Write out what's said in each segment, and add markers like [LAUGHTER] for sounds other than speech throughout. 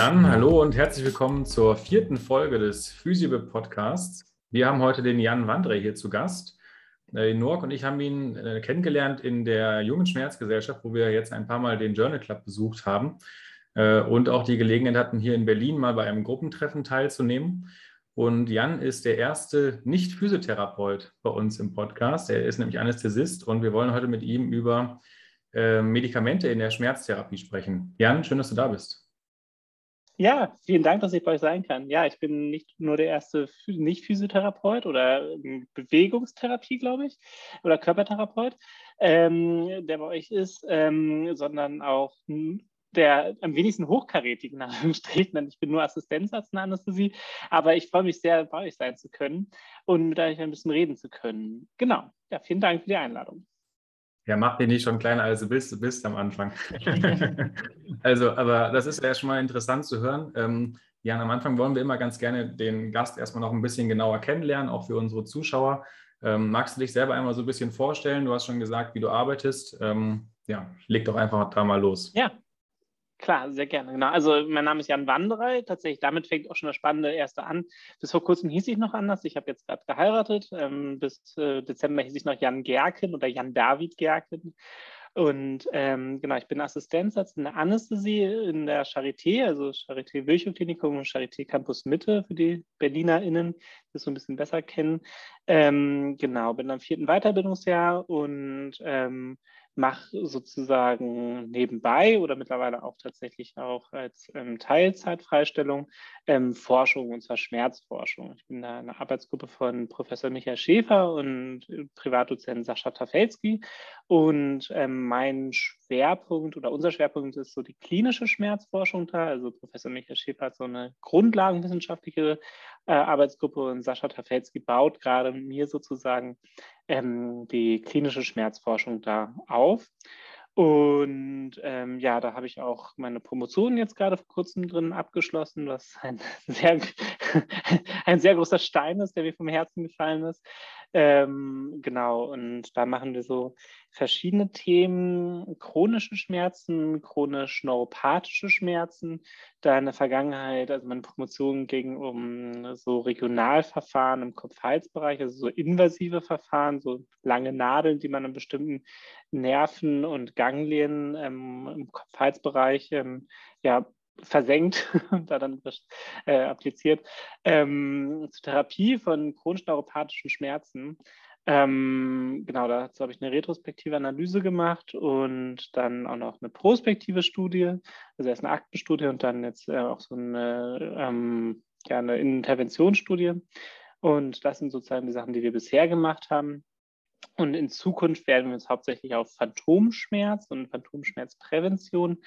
Dann hallo und herzlich willkommen zur vierten Folge des Physibe Podcasts. Wir haben heute den Jan Wandre hier zu Gast. Äh, Nork und ich haben ihn äh, kennengelernt in der Jungen Schmerzgesellschaft, wo wir jetzt ein paar Mal den Journal Club besucht haben äh, und auch die Gelegenheit hatten, hier in Berlin mal bei einem Gruppentreffen teilzunehmen. Und Jan ist der erste Nicht-Physiotherapeut bei uns im Podcast. Er ist nämlich Anästhesist und wir wollen heute mit ihm über Medikamente in der Schmerztherapie sprechen. Jan, schön, dass du da bist. Ja, vielen Dank, dass ich bei euch sein kann. Ja, ich bin nicht nur der erste Nicht-Physiotherapeut oder ähm, Bewegungstherapie, glaube ich, oder Körpertherapeut, ähm, der bei euch ist, ähm, sondern auch der am wenigsten hochkarätigen nach denn ich bin nur Assistenzarzt in Anästhesie, aber ich freue mich sehr, bei euch sein zu können und mit euch ein bisschen reden zu können. Genau. Ja, vielen Dank für die Einladung. Ja, mach dich nicht schon kleiner, als du bist, du bist am Anfang. [LAUGHS] also, aber das ist ja schon mal interessant zu hören. Ähm, Jan, am Anfang wollen wir immer ganz gerne den Gast erstmal noch ein bisschen genauer kennenlernen, auch für unsere Zuschauer. Ähm, magst du dich selber einmal so ein bisschen vorstellen? Du hast schon gesagt, wie du arbeitest. Ähm, ja, leg doch einfach da mal los. Ja, Klar, sehr gerne. Genau. Also mein Name ist Jan Wanderei. Tatsächlich, damit fängt auch schon das spannende erste an. Bis vor kurzem hieß ich noch anders. Ich habe jetzt gerade geheiratet. Ähm, bis äh, Dezember hieß ich noch Jan Gerken oder Jan David Gerken. Und ähm, genau, ich bin Assistenzarzt in der Anästhesie in der Charité, also Charité Virchow-Klinikum und Charité Campus Mitte für die BerlinerInnen, die es so ein bisschen besser kennen. Ähm, genau, bin am vierten Weiterbildungsjahr und ähm, mache sozusagen nebenbei oder mittlerweile auch tatsächlich auch als ähm, Teilzeitfreistellung ähm, Forschung und zwar Schmerzforschung. Ich bin da in einer Arbeitsgruppe von Professor Michael Schäfer und äh, Privatdozent Sascha Tafelski und ähm, mein Schwerpunkt oder unser Schwerpunkt ist so die klinische Schmerzforschung da. Also Professor Michael Schäfer hat so eine grundlagenwissenschaftliche äh, Arbeitsgruppe und Sascha Tafelski baut gerade mir sozusagen ähm, die klinische Schmerzforschung da auf. Und ähm, ja, da habe ich auch meine Promotion jetzt gerade vor kurzem drin abgeschlossen, was ein [LAUGHS] sehr, [LAUGHS] ein sehr großer Stein ist, der mir vom Herzen gefallen ist. Ähm, genau, und da machen wir so verschiedene Themen, chronische Schmerzen, chronisch neuropathische Schmerzen. Da in der Vergangenheit, also meine Promotion ging um so Regionalverfahren im Kopf-Hals-Bereich, also so invasive Verfahren, so lange Nadeln, die man an bestimmten Nerven und Ganglien ähm, im Kopf-Hals-Bereich ähm, ja, versenkt [LAUGHS] und da dann äh, appliziert, ähm, zur Therapie von chronisch neuropathischen Schmerzen. Ähm, genau, dazu habe ich eine retrospektive Analyse gemacht und dann auch noch eine prospektive Studie, also erst eine Aktenstudie und dann jetzt äh, auch so eine, ähm, ja, eine Interventionsstudie. Und das sind sozusagen die Sachen, die wir bisher gemacht haben. Und in Zukunft werden wir uns hauptsächlich auf Phantomschmerz und Phantomschmerzprävention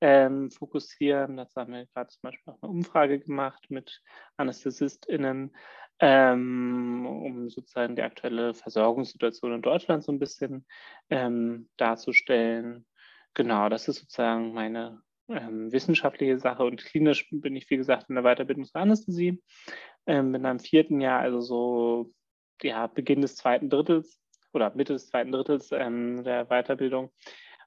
ähm, fokussieren. Dazu haben wir gerade zum Beispiel auch eine Umfrage gemacht mit AnästhesistInnen, ähm, um sozusagen die aktuelle Versorgungssituation in Deutschland so ein bisschen ähm, darzustellen. Genau, das ist sozusagen meine ähm, wissenschaftliche Sache und klinisch bin ich, wie gesagt, in der Weiterbildung zur Anästhesie. Ähm, bin am vierten Jahr, also so ja, Beginn des zweiten Drittels oder Mitte des zweiten Drittels ähm, der Weiterbildung.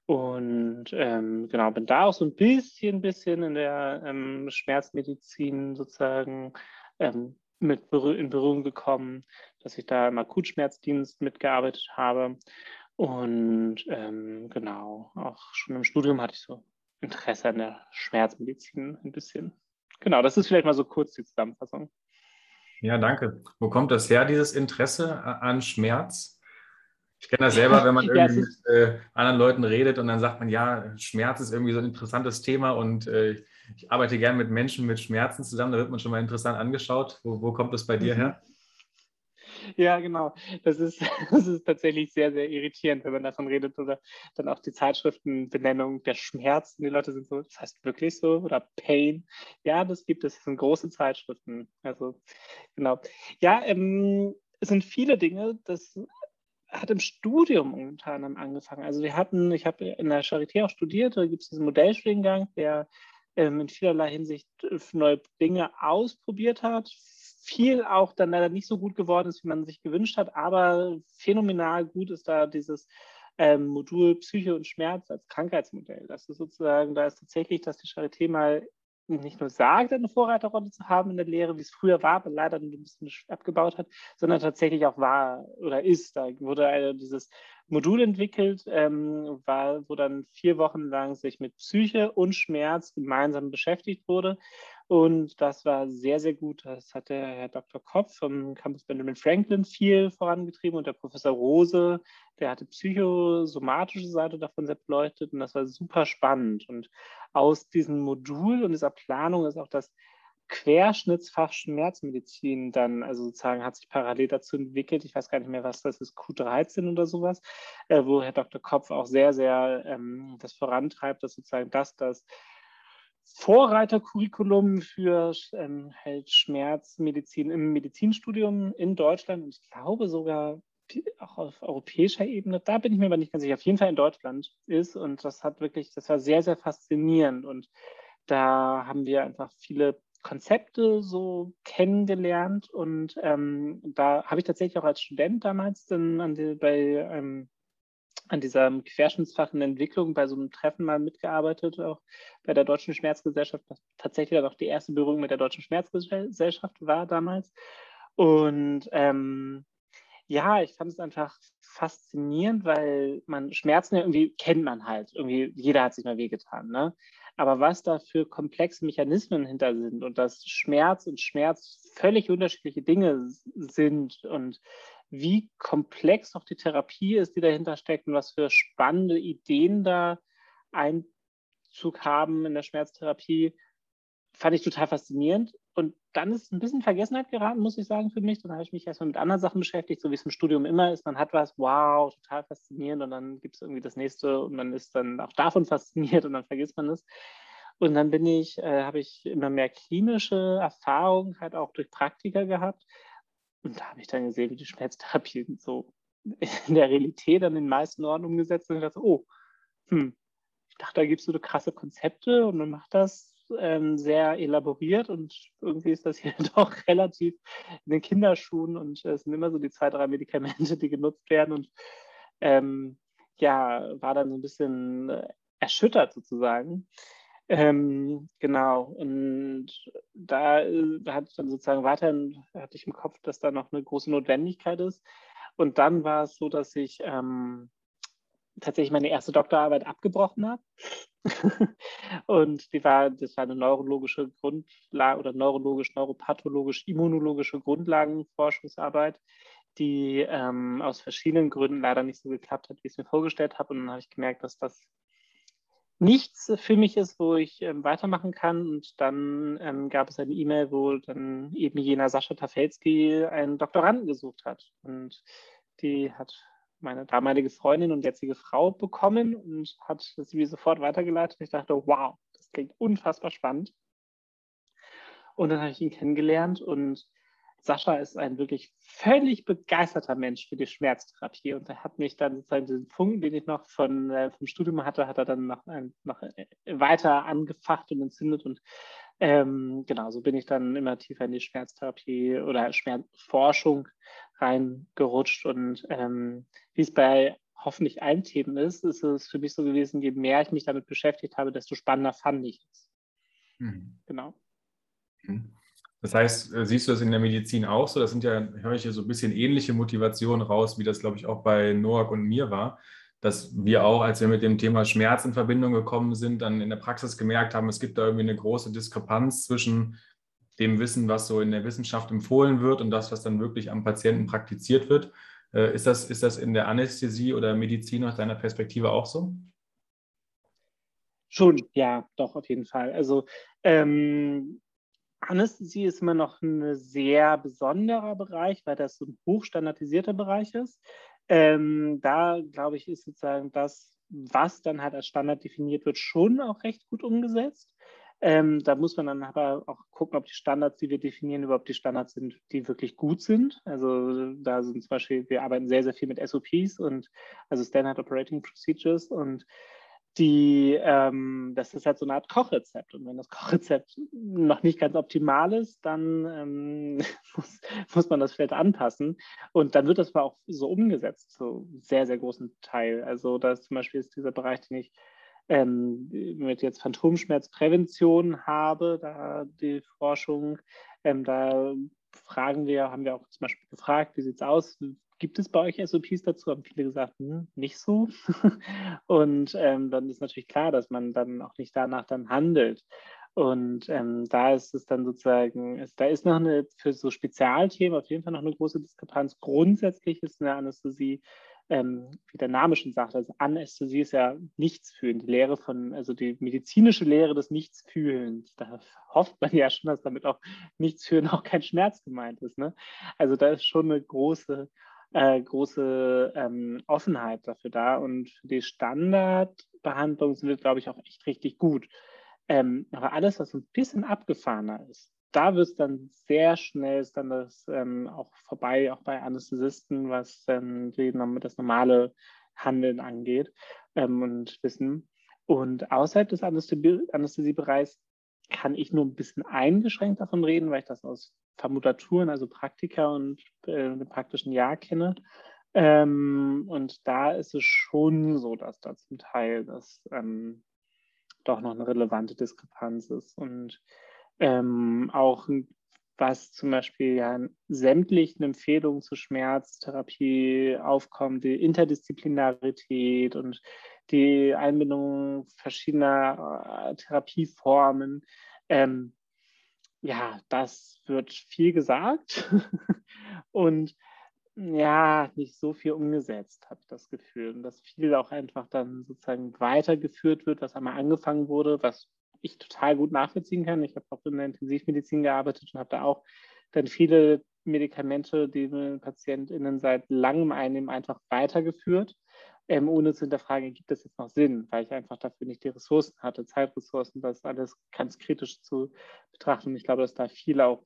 Und ähm, genau, bin da auch so ein bisschen, bisschen in der ähm, Schmerzmedizin sozusagen ähm, mit in Berührung gekommen, dass ich da im Akutschmerzdienst mitgearbeitet habe. Und ähm, genau, auch schon im Studium hatte ich so Interesse an der Schmerzmedizin ein bisschen. Genau, das ist vielleicht mal so kurz die Zusammenfassung. Ja, danke. Wo kommt das her, dieses Interesse an Schmerz? Ich kenne das selber, wenn man [LAUGHS] irgendwie ja, mit äh, anderen Leuten redet und dann sagt man, ja, Schmerz ist irgendwie so ein interessantes Thema und äh, ich arbeite gerne mit Menschen mit Schmerzen zusammen. Da wird man schon mal interessant angeschaut. Wo, wo kommt das bei dir her? Ja, genau. Das ist, [LAUGHS] das ist tatsächlich sehr, sehr irritierend, wenn man davon redet oder dann auch die Zeitschriftenbenennung der Schmerz. Die Leute sind so, das heißt wirklich so oder Pain. Ja, das gibt es. Das sind große Zeitschriften. Also, genau. Ja, ähm, es sind viele Dinge. Das hat im Studium unter anderem angefangen. Also wir hatten, ich habe in der Charité auch studiert, da gibt es diesen Modellstudiengang, der ähm, in vielerlei Hinsicht äh, neue Dinge ausprobiert hat. Viel auch dann leider nicht so gut geworden ist, wie man sich gewünscht hat, aber phänomenal gut ist da dieses ähm, Modul Psyche und Schmerz als Krankheitsmodell. Das ist sozusagen, da ist tatsächlich, dass die Charité mal nicht nur sagt, eine Vorreiterrolle zu haben in der Lehre, wie es früher war, aber leider ein bisschen abgebaut hat, sondern tatsächlich auch war oder ist. Da wurde eine, dieses Modul entwickelt, ähm, war, wo dann vier Wochen lang sich mit Psyche und Schmerz gemeinsam beschäftigt wurde. Und das war sehr, sehr gut. Das hat der Herr Dr. Kopf vom Campus Benjamin Franklin viel vorangetrieben und der Professor Rose, der hatte psychosomatische Seite davon sehr beleuchtet und das war super spannend. Und aus diesem Modul und dieser Planung ist auch das Querschnittsfach Schmerzmedizin dann, also sozusagen hat sich parallel dazu entwickelt. Ich weiß gar nicht mehr, was das ist, Q13 oder sowas, äh, wo Herr Dr. Kopf auch sehr, sehr ähm, das vorantreibt, dass sozusagen das, das Vorreitercurriculum für ähm, Schmerzmedizin im Medizinstudium in Deutschland und ich glaube sogar auch auf europäischer Ebene, da bin ich mir aber nicht ganz sicher, auf jeden Fall in Deutschland ist und das hat wirklich, das war sehr, sehr faszinierend und da haben wir einfach viele Konzepte so kennengelernt und ähm, da habe ich tatsächlich auch als Student damals dann an die, bei ähm, an diesem Querschnittsfach in Entwicklung bei so einem Treffen mal mitgearbeitet, auch bei der Deutschen Schmerzgesellschaft, was tatsächlich dann auch die erste Berührung mit der Deutschen Schmerzgesellschaft war damals. Und ähm, ja, ich fand es einfach faszinierend, weil man Schmerzen ja irgendwie kennt man halt. Irgendwie, jeder hat sich mal wehgetan. Ne? Aber was da für komplexe Mechanismen hinter sind und dass Schmerz und Schmerz völlig unterschiedliche Dinge sind und wie komplex auch die Therapie ist, die dahinter steckt und was für spannende Ideen da Einzug haben in der Schmerztherapie, fand ich total faszinierend. Und dann ist es ein bisschen Vergessenheit geraten, muss ich sagen, für mich. Dann habe ich mich erstmal mit anderen Sachen beschäftigt, so wie es im Studium immer ist. Man hat was, wow, total faszinierend. Und dann gibt es irgendwie das nächste und man ist dann auch davon [LAUGHS] fasziniert und dann vergisst man es. Und dann bin ich, äh, habe ich immer mehr klinische Erfahrung halt auch durch Praktika gehabt. Und da habe ich dann gesehen, wie die Schmerztherapie so [LAUGHS] in der Realität an den meisten Orten umgesetzt ist. Und dachte, oh, hm, ich dachte, da gibt es so krasse Konzepte und man macht das ähm, sehr elaboriert und irgendwie ist das hier [LAUGHS] doch relativ in den Kinderschuhen und äh, es sind immer so die zwei, drei Medikamente, die genutzt werden und ähm, ja, war dann so ein bisschen äh, erschüttert sozusagen. Ähm, genau, und da, äh, hatte ich dann sozusagen weiterhin, hatte ich im Kopf, dass da noch eine große Notwendigkeit ist. Und dann war es so, dass ich ähm, tatsächlich meine erste Doktorarbeit abgebrochen habe. [LAUGHS] und die war, das war eine neurologische Grundlage oder neurologisch, neuropathologisch, immunologische Grundlagenforschungsarbeit, die ähm, aus verschiedenen Gründen leider nicht so geklappt hat, wie ich es mir vorgestellt habe. Und dann habe ich gemerkt, dass das nichts für mich ist, wo ich ähm, weitermachen kann. Und dann ähm, gab es eine E-Mail, wo dann eben jener Sascha Tafelski einen Doktoranden gesucht hat. Und die hat meine damalige Freundin und jetzige Frau bekommen und hat sie mir sofort weitergeleitet. Ich dachte, wow, das klingt unfassbar spannend. Und dann habe ich ihn kennengelernt und Sascha ist ein wirklich völlig begeisterter Mensch für die Schmerztherapie und er hat mich dann sozusagen diesen Funken, den ich noch von, äh, vom Studium hatte, hat er dann noch, noch äh, weiter angefacht und entzündet und ähm, genau, so bin ich dann immer tiefer in die Schmerztherapie oder Schmerzforschung reingerutscht und ähm, wie es bei hoffentlich allen Themen ist, ist es für mich so gewesen, je mehr ich mich damit beschäftigt habe, desto spannender fand ich es. Mhm. Genau. Mhm. Das heißt, äh, siehst du das in der Medizin auch so? Das sind ja, höre ich hier so ein bisschen ähnliche Motivationen raus, wie das, glaube ich, auch bei Noak und mir war, dass wir auch, als wir mit dem Thema Schmerz in Verbindung gekommen sind, dann in der Praxis gemerkt haben, es gibt da irgendwie eine große Diskrepanz zwischen dem Wissen, was so in der Wissenschaft empfohlen wird und das, was dann wirklich am Patienten praktiziert wird. Äh, ist das, ist das in der Anästhesie oder Medizin aus deiner Perspektive auch so? Schon, ja, doch, auf jeden Fall. Also ähm, Anästhesie ist immer noch ein sehr besonderer Bereich, weil das so ein hochstandardisierter Bereich ist. Ähm, da, glaube ich, ist sozusagen das, was dann halt als Standard definiert wird, schon auch recht gut umgesetzt. Ähm, da muss man dann aber auch gucken, ob die Standards, die wir definieren, überhaupt die Standards sind, die wirklich gut sind. Also da sind zum Beispiel, wir arbeiten sehr, sehr viel mit SOPs und also Standard Operating Procedures und die, ähm, das ist halt so eine Art Kochrezept. Und wenn das Kochrezept noch nicht ganz optimal ist, dann ähm, [LAUGHS] muss, muss, man das vielleicht anpassen. Und dann wird das aber auch so umgesetzt, so sehr, sehr großen Teil. Also da ist zum Beispiel ist dieser Bereich, den ich ähm, mit jetzt Phantomschmerzprävention habe, da die Forschung, ähm, da fragen wir, haben wir auch zum Beispiel gefragt, wie sieht es aus? Gibt es bei euch SOPs dazu? Haben viele gesagt, hm, nicht so. [LAUGHS] und ähm, dann ist natürlich klar, dass man dann auch nicht danach dann handelt. Und ähm, da ist es dann sozusagen, ist, da ist noch eine, für so Spezialthemen auf jeden Fall noch eine große Diskrepanz. Grundsätzlich ist eine Anästhesie ähm, wie der Name schon sagt, also Anästhesie ist ja Nichtsfühlen, die Lehre von, also die medizinische Lehre des Nichtsfühlens. Da hofft man ja schon, dass damit auch Nichtsfühlen auch kein Schmerz gemeint ist. Ne? Also da ist schon eine große, äh, große ähm, Offenheit dafür da und die Standardbehandlung sind wir, glaube ich, auch echt richtig gut. Ähm, aber alles, was ein bisschen abgefahrener ist, da wird es dann sehr schnell ist dann das ähm, auch vorbei, auch bei Anästhesisten, was die, das normale Handeln angeht ähm, und Wissen. Und außerhalb des Anästhesiebereichs kann ich nur ein bisschen eingeschränkt davon reden, weil ich das aus Vermutaturen, also Praktika und äh, dem praktischen Jahr kenne. Ähm, und da ist es schon so, dass da zum Teil das ähm, doch noch eine relevante Diskrepanz ist. Und ähm, auch was zum Beispiel ja sämtlichen Empfehlungen zur Schmerztherapie aufkommt, die Interdisziplinarität und die Einbindung verschiedener äh, Therapieformen. Ähm, ja, das wird viel gesagt [LAUGHS] und ja, nicht so viel umgesetzt, habe ich das Gefühl. Und dass viel auch einfach dann sozusagen weitergeführt wird, was einmal angefangen wurde, was ich total gut nachvollziehen kann. Ich habe auch in der Intensivmedizin gearbeitet und habe da auch dann viele Medikamente, die PatientInnen seit langem einnehmen, einfach weitergeführt, ähm, ohne zu hinterfragen, gibt das jetzt noch Sinn, weil ich einfach dafür nicht die Ressourcen hatte, Zeitressourcen, das alles ganz kritisch zu betrachten. Ich glaube, dass da viel auch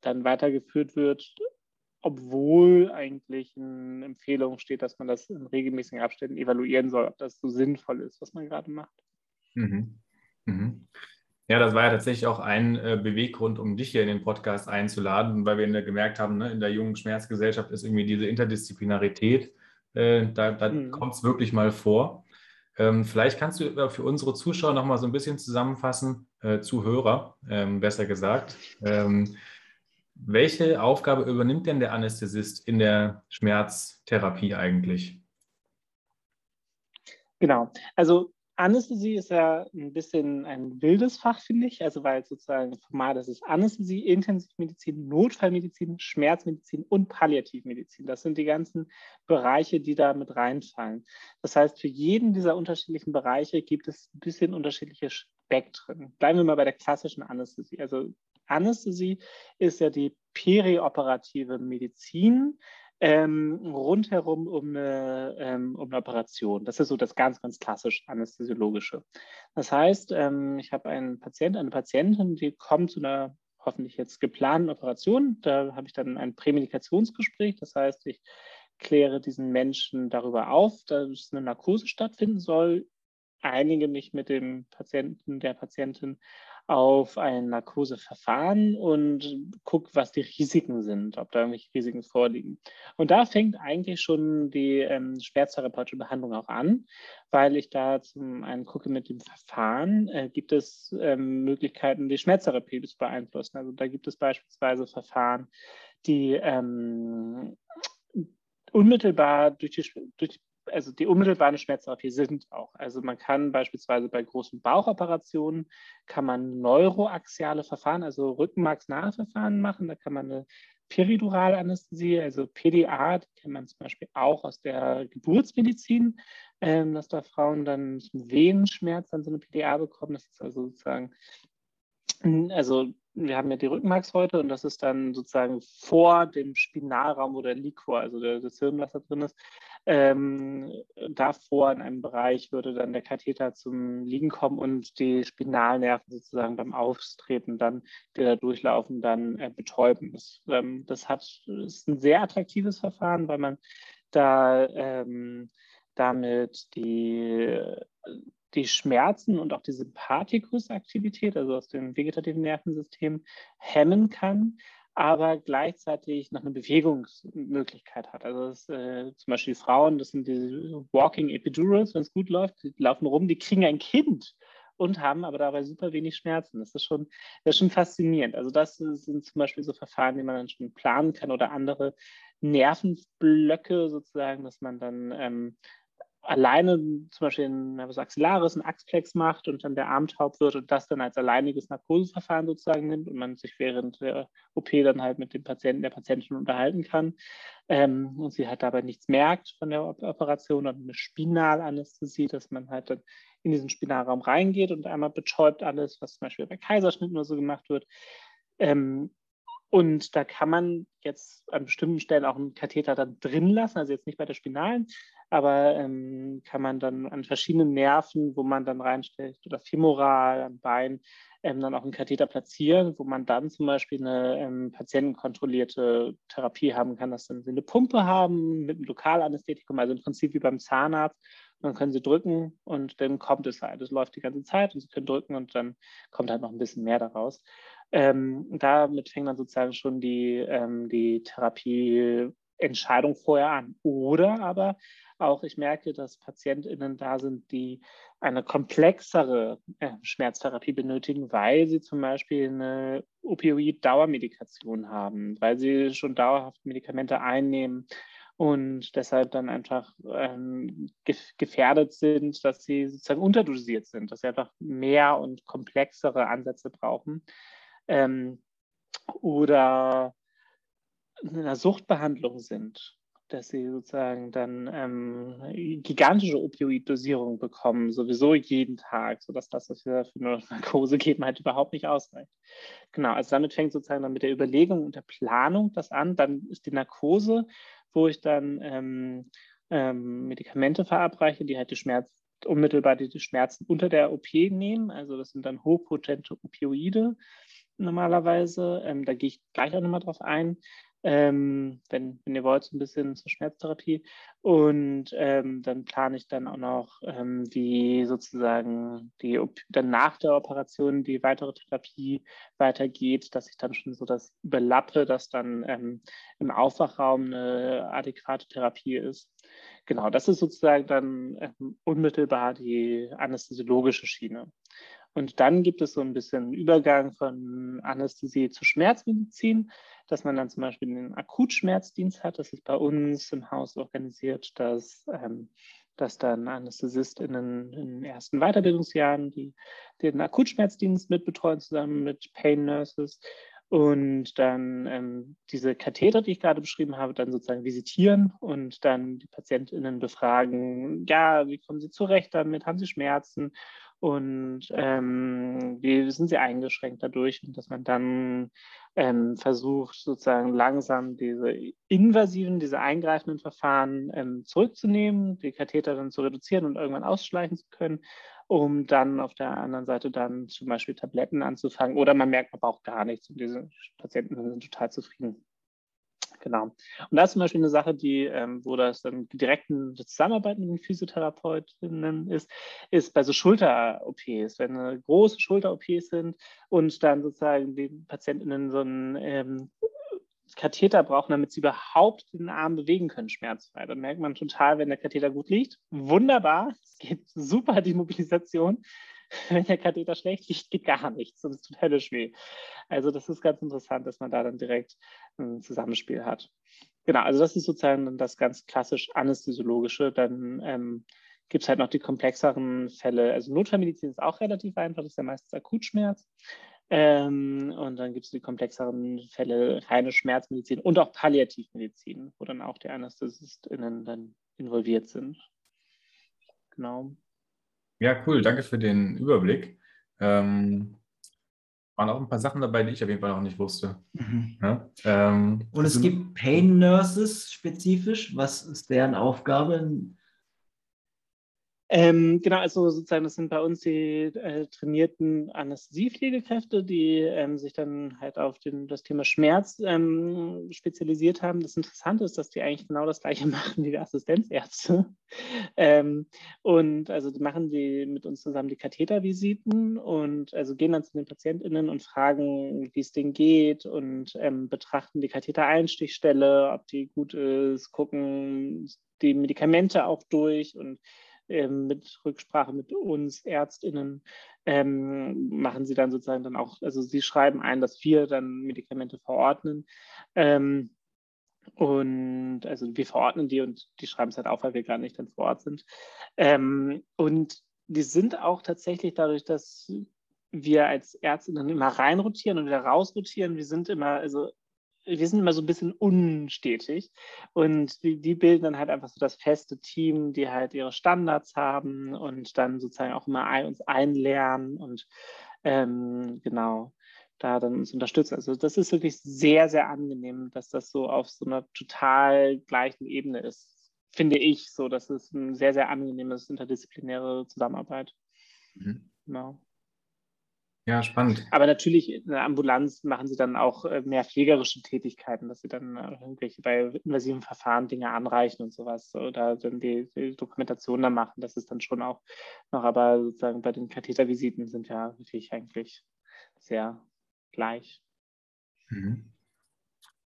dann weitergeführt wird, obwohl eigentlich in Empfehlungen steht, dass man das in regelmäßigen Abständen evaluieren soll, ob das so sinnvoll ist, was man gerade macht. Mhm. Mhm. Ja, das war ja tatsächlich auch ein äh, Beweggrund, um dich hier in den Podcast einzuladen, weil wir gemerkt haben, ne, in der jungen Schmerzgesellschaft ist irgendwie diese Interdisziplinarität, äh, da, da mhm. kommt es wirklich mal vor. Ähm, vielleicht kannst du für unsere Zuschauer noch mal so ein bisschen zusammenfassen, äh, Zuhörer, ähm, besser gesagt. Ähm, welche Aufgabe übernimmt denn der Anästhesist in der Schmerztherapie eigentlich? Genau, also Anästhesie ist ja ein bisschen ein wildes Fach, finde ich. Also weil sozusagen formal das ist Anästhesie, Intensivmedizin, Notfallmedizin, Schmerzmedizin und Palliativmedizin. Das sind die ganzen Bereiche, die da mit reinfallen. Das heißt, für jeden dieser unterschiedlichen Bereiche gibt es ein bisschen unterschiedliche Spektren. Bleiben wir mal bei der klassischen Anästhesie. Also Anästhesie ist ja die perioperative Medizin ähm, rundherum um eine, ähm, um eine Operation. Das ist so das ganz, ganz klassisch anästhesiologische. Das heißt, ähm, ich habe einen Patient, eine Patientin, die kommt zu einer hoffentlich jetzt geplanten Operation. Da habe ich dann ein Prämedikationsgespräch. Das heißt, ich kläre diesen Menschen darüber auf, dass eine Narkose stattfinden soll, einige mich mit dem Patienten, der Patientin auf ein Narkoseverfahren und gucke, was die Risiken sind, ob da irgendwelche Risiken vorliegen. Und da fängt eigentlich schon die ähm, schmerztherapeutische Behandlung auch an, weil ich da zum einen gucke mit dem Verfahren, äh, gibt es ähm, Möglichkeiten, die Schmerztherapie zu beeinflussen. Also da gibt es beispielsweise Verfahren, die ähm, unmittelbar durch die, durch die also die unmittelbare Schmerztherapie sind auch. Also man kann beispielsweise bei großen Bauchoperationen kann man neuroaxiale Verfahren, also rückenmarksnahe Verfahren machen. Da kann man eine Periduralanästhesie, also PDA, die kennt man zum Beispiel auch aus der Geburtsmedizin, ähm, dass da Frauen dann zum Venenschmerz dann so eine PDA bekommen. Das ist also sozusagen, also wir haben ja die Rückenmarkshäute und das ist dann sozusagen vor dem Spinalraum, wo der Liquor, also der, das Hirn, drin ist, ähm, davor in einem Bereich würde dann der Katheter zum Liegen kommen und die Spinalnerven sozusagen beim Auftreten dann, die da durchlaufen, dann äh, betäuben. Das, ähm, das hat, ist ein sehr attraktives Verfahren, weil man da ähm, damit die, die Schmerzen und auch die Sympathikusaktivität, also aus dem vegetativen Nervensystem, hemmen kann aber gleichzeitig noch eine Bewegungsmöglichkeit hat. Also das, äh, zum Beispiel Frauen, das sind diese Walking Epidurals, wenn es gut läuft, die laufen rum, die kriegen ein Kind und haben aber dabei super wenig Schmerzen. Das ist schon, das ist schon faszinierend. Also das sind zum Beispiel so Verfahren, die man dann schon planen kann oder andere Nervenblöcke sozusagen, dass man dann ähm, alleine zum Beispiel ein Nervus axillaris, ein Axplex macht und dann der Arm taub wird und das dann als alleiniges Narkoseverfahren sozusagen nimmt und man sich während der OP dann halt mit dem Patienten, der Patientin unterhalten kann ähm, und sie halt dabei nichts merkt von der Operation und eine Spinalanästhesie, dass man halt dann in diesen Spinalraum reingeht und einmal betäubt alles, was zum Beispiel bei Kaiserschnitten oder so gemacht wird. Ähm, und da kann man jetzt an bestimmten Stellen auch einen Katheter dann drin lassen, also jetzt nicht bei der Spinalen, aber ähm, kann man dann an verschiedenen Nerven, wo man dann reinstellt, oder femoral, am Bein, ähm, dann auch einen Katheter platzieren, wo man dann zum Beispiel eine ähm, patientenkontrollierte Therapie haben kann, dass dann sie eine Pumpe haben mit einem Lokalanästhetikum, also im Prinzip wie beim Zahnarzt. dann können sie drücken und dann kommt es halt. Es läuft die ganze Zeit und sie können drücken und dann kommt halt noch ein bisschen mehr daraus. Ähm, damit fängt dann sozusagen schon die, ähm, die Therapieentscheidung vorher an. Oder aber auch, ich merke, dass PatientInnen da sind, die eine komplexere äh, Schmerztherapie benötigen, weil sie zum Beispiel eine Opioid-Dauermedikation haben, weil sie schon dauerhaft Medikamente einnehmen und deshalb dann einfach ähm, gefährdet sind, dass sie sozusagen unterdosiert sind, dass sie einfach mehr und komplexere Ansätze brauchen ähm, oder in einer Suchtbehandlung sind, dass sie sozusagen dann ähm, gigantische Opioiddosierung bekommen, sowieso jeden Tag, sodass das, was wir für eine Narkose geben, halt überhaupt nicht ausreicht. Genau, also damit fängt sozusagen dann mit der Überlegung und der Planung das an. Dann ist die Narkose, wo ich dann ähm, ähm, Medikamente verabreiche, die halt die Schmerz unmittelbar die Schmerzen unter der OP nehmen. Also das sind dann hochpotente Opioide normalerweise. Ähm, da gehe ich gleich auch nochmal drauf ein, ähm, wenn, wenn ihr wollt, so ein bisschen zur Schmerztherapie. Und ähm, dann plane ich dann auch noch, ähm, wie sozusagen die dann nach der Operation die weitere Therapie weitergeht, dass ich dann schon so das überlappe, dass dann ähm, im Aufwachraum eine adäquate Therapie ist. Genau, das ist sozusagen dann ähm, unmittelbar die anästhesiologische Schiene. Und dann gibt es so ein bisschen Übergang von Anästhesie zu Schmerzmedizin, dass man dann zum Beispiel einen Akutschmerzdienst hat. Das ist bei uns im Haus organisiert, dass, ähm, dass dann AnästhesistInnen in den ersten Weiterbildungsjahren die, den Akutschmerzdienst mitbetreuen, zusammen mit Pain Nurses und dann ähm, diese Katheter, die ich gerade beschrieben habe, dann sozusagen visitieren und dann die PatientInnen befragen, ja, wie kommen sie zurecht damit, haben sie Schmerzen und ähm, wie sind sie eingeschränkt dadurch dass man dann ähm, versucht, sozusagen langsam diese invasiven, diese eingreifenden Verfahren ähm, zurückzunehmen, die Katheter dann zu reduzieren und irgendwann ausschleichen zu können, um dann auf der anderen Seite dann zum Beispiel Tabletten anzufangen oder man merkt, man braucht gar nichts und diese Patienten sind total zufrieden. Genau. Und das ist zum Beispiel eine Sache, die, ähm, wo das dann direkt eine Zusammenarbeit mit den Physiotherapeutinnen ist, ist bei so Schulter-OPs, wenn eine große Schulter-OPs sind und dann sozusagen die Patientinnen so einen ähm, Katheter brauchen, damit sie überhaupt den Arm bewegen können, schmerzfrei. Da merkt man total, wenn der Katheter gut liegt. Wunderbar, es geht super, die Mobilisation. [LAUGHS] wenn der Katheter schlecht liegt, geht gar nichts und es tut höllisch weh. Also das ist ganz interessant, dass man da dann direkt ein Zusammenspiel hat. Genau, also das ist sozusagen das ganz klassisch anästhesiologische. Dann ähm, gibt es halt noch die komplexeren Fälle. Also Notfallmedizin ist auch relativ einfach, das ist ja meistens Akutschmerz. Ähm, und dann gibt es die komplexeren Fälle, reine Schmerzmedizin und auch Palliativmedizin, wo dann auch die AnästhesistInnen dann involviert sind. Genau. Ja, cool. Danke für den Überblick. Ähm, waren auch ein paar Sachen dabei, die ich auf jeden Fall noch nicht wusste. Mhm. Ja, ähm, Und es also, gibt Pain Nurses spezifisch. Was ist deren Aufgabe? Ähm, genau, also sozusagen, das sind bei uns die äh, trainierten Anästhesiepflegekräfte, die ähm, sich dann halt auf den, das Thema Schmerz ähm, spezialisiert haben. Das Interessante ist, dass die eigentlich genau das Gleiche [LAUGHS] machen wie die Assistenzärzte. Ähm, und also die machen die mit uns zusammen die Kathetervisiten und also gehen dann zu den PatientInnen und fragen, wie es denen geht und ähm, betrachten die Kathetereinstichstelle, ob die gut ist, gucken die Medikamente auch durch und ähm, mit Rücksprache mit uns ÄrztInnen ähm, machen sie dann sozusagen dann auch, also sie schreiben ein, dass wir dann Medikamente verordnen. Ähm, und also wir verordnen die und die schreiben es halt auf, weil wir gerade nicht dann vor Ort sind. Ähm, und die sind auch tatsächlich dadurch, dass wir als Ärztinnen immer reinrotieren und wieder rausrotieren. Wir sind immer, also wir sind immer so ein bisschen unstetig und die, die, bilden dann halt einfach so das feste Team, die halt ihre Standards haben und dann sozusagen auch immer ein, uns einlernen und ähm, genau da dann uns unterstützen. Also das ist wirklich sehr, sehr angenehm, dass das so auf so einer total gleichen Ebene ist, finde ich so. Das ist ein sehr, sehr angenehmes interdisziplinäre Zusammenarbeit. Mhm. Genau. Ja, spannend. Aber natürlich in der Ambulanz machen sie dann auch äh, mehr pflegerische Tätigkeiten, dass sie dann äh, irgendwelche bei invasiven Verfahren Dinge anreichen und sowas oder dann die, die Dokumentation dann machen. Das ist dann schon auch noch, aber sozusagen bei den Kathetervisiten sind ja wirklich eigentlich sehr gleich. Mhm.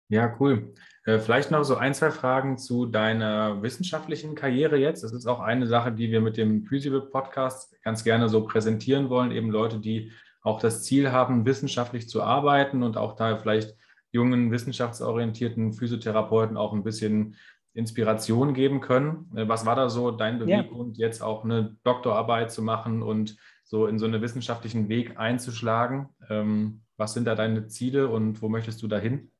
Ja, cool. Äh, vielleicht noch so ein, zwei Fragen zu deiner wissenschaftlichen Karriere jetzt. Das ist auch eine Sache, die wir mit dem Physible Podcast ganz gerne so präsentieren wollen. Eben Leute, die auch das Ziel haben, wissenschaftlich zu arbeiten und auch da vielleicht jungen, wissenschaftsorientierten Physiotherapeuten auch ein bisschen Inspiration geben können. Äh, was war da so dein Beweggrund, ja. jetzt auch eine Doktorarbeit zu machen und so in so einen wissenschaftlichen Weg einzuschlagen? Ähm, was sind da deine Ziele und wo möchtest du dahin?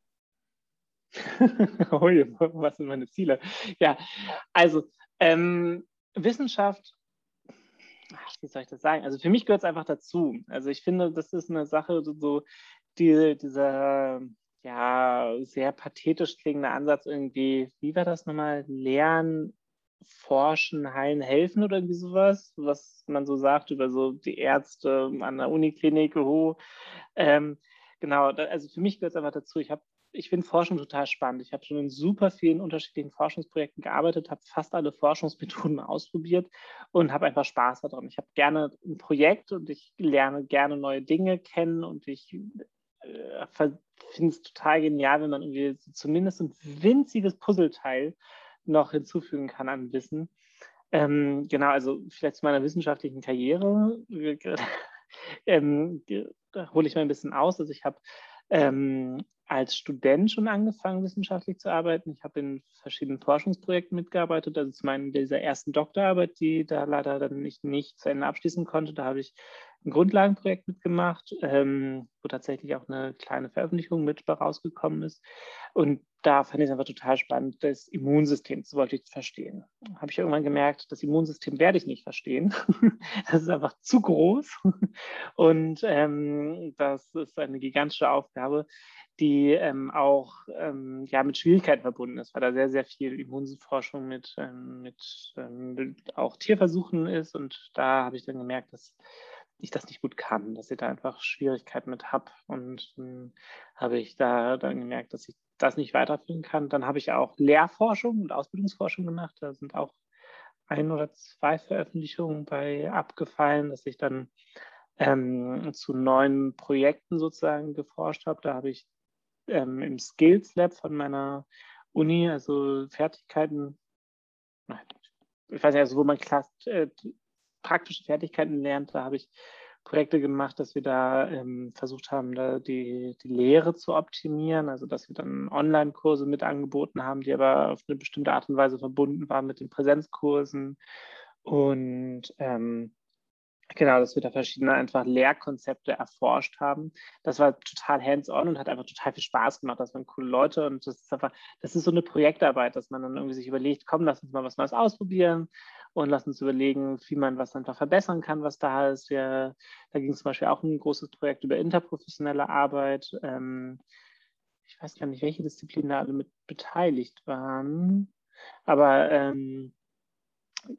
oh, [LAUGHS] was sind meine Ziele? Ja, also ähm, Wissenschaft wie soll ich das sagen? Also für mich gehört es einfach dazu. Also ich finde, das ist eine Sache, so die, dieser ja sehr pathetisch klingende Ansatz irgendwie, wie war das nochmal? Lernen, forschen, heilen, helfen oder irgendwie sowas, was man so sagt über so die Ärzte an der Uniklinik. Oh. Ähm, genau, also für mich gehört es einfach dazu. Ich habe ich finde Forschung total spannend. Ich habe schon in super vielen unterschiedlichen Forschungsprojekten gearbeitet, habe fast alle Forschungsmethoden [LAUGHS] ausprobiert und habe einfach Spaß daran. Ich habe gerne ein Projekt und ich lerne gerne neue Dinge kennen und ich äh, finde es total genial, wenn man irgendwie zumindest ein winziges Puzzleteil noch hinzufügen kann an Wissen. Ähm, genau, also vielleicht zu meiner wissenschaftlichen Karriere. [LAUGHS] ähm, hole ich mal ein bisschen aus. Also ich habe ähm, als Student schon angefangen, wissenschaftlich zu arbeiten. Ich habe in verschiedenen Forschungsprojekten mitgearbeitet. Also zum einen dieser ersten Doktorarbeit, die da leider dann nicht, nicht zu Ende abschließen konnte. Da habe ich ein Grundlagenprojekt mitgemacht, ähm, wo tatsächlich auch eine kleine Veröffentlichung mit rausgekommen ist. Und da fand ich es einfach total spannend, das Immunsystem das wollte ich verstehen. Habe ich irgendwann gemerkt, das Immunsystem werde ich nicht verstehen. [LAUGHS] das ist einfach zu groß. Und ähm, das ist eine gigantische Aufgabe, die ähm, auch ähm, ja, mit Schwierigkeiten verbunden ist, weil da sehr, sehr viel Immunforschung mit, ähm, mit, ähm, mit auch Tierversuchen ist. Und da habe ich dann gemerkt, dass ich das nicht gut kann, dass ich da einfach Schwierigkeiten mit habe. Und dann habe ich da dann gemerkt, dass ich das nicht weiterführen kann. Dann habe ich auch Lehrforschung und Ausbildungsforschung gemacht. Da sind auch ein oder zwei Veröffentlichungen bei abgefallen, dass ich dann ähm, zu neuen Projekten sozusagen geforscht habe. Da habe ich ähm, im Skills Lab von meiner Uni, also Fertigkeiten, ich weiß nicht, also wo man Klasse, äh, praktische Fertigkeiten lernt. Da habe ich Projekte gemacht, dass wir da ähm, versucht haben, da die, die Lehre zu optimieren, also dass wir dann Online-Kurse mit angeboten haben, die aber auf eine bestimmte Art und Weise verbunden waren mit den Präsenzkursen. Und ähm, Genau, dass wir da verschiedene einfach Lehrkonzepte erforscht haben. Das war total hands-on und hat einfach total viel Spaß gemacht. Das waren coole Leute und das ist einfach, das ist so eine Projektarbeit, dass man dann irgendwie sich überlegt, komm, lass uns mal was Neues ausprobieren und lass uns überlegen, wie man was einfach verbessern kann, was da ist. Wir, da ging zum Beispiel auch ein großes Projekt über interprofessionelle Arbeit. Ähm, ich weiß gar nicht, welche Disziplinen da alle mit beteiligt waren, aber ähm,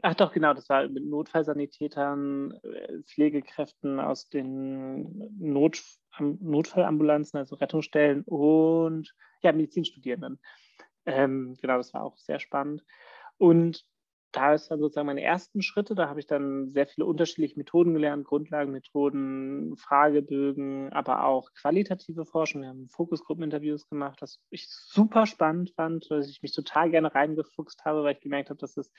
Ach doch, genau, das war mit Notfallsanitätern, äh, Pflegekräften aus den Not, Notfallambulanzen, also Rettungsstellen und ja, Medizinstudierenden. Ähm, genau, das war auch sehr spannend. Und da ist dann sozusagen meine ersten Schritte. Da habe ich dann sehr viele unterschiedliche Methoden gelernt, Grundlagenmethoden, Fragebögen, aber auch qualitative Forschung. Wir haben Fokusgruppeninterviews gemacht, was ich super spannend fand, dass ich mich total gerne reingefuchst habe, weil ich gemerkt habe, dass es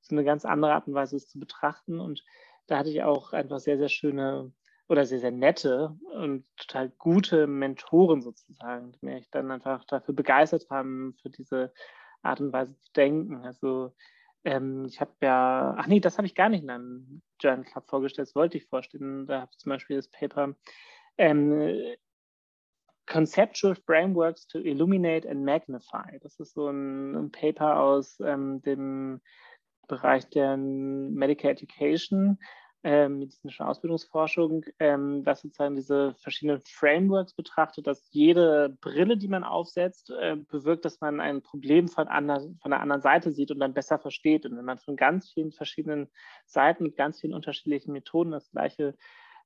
so eine ganz andere Art und Weise ist zu betrachten. Und da hatte ich auch einfach sehr, sehr schöne oder sehr, sehr nette und total gute Mentoren sozusagen, die mich dann einfach dafür begeistert haben, für diese Art und Weise zu denken. Also ähm, ich habe ja, ach nee, das habe ich gar nicht in einem Journal Club vorgestellt, das wollte ich vorstellen. Da habe ich zum Beispiel das Paper ähm, Conceptual Frameworks to Illuminate and Magnify. Das ist so ein, ein Paper aus ähm, dem Bereich der Medical Education, ähm, medizinische Ausbildungsforschung, ähm, das sozusagen diese verschiedenen Frameworks betrachtet, dass jede Brille, die man aufsetzt, äh, bewirkt, dass man ein Problem von, ander, von der anderen Seite sieht und dann besser versteht. Und wenn man von ganz vielen verschiedenen Seiten mit ganz vielen unterschiedlichen Methoden das gleiche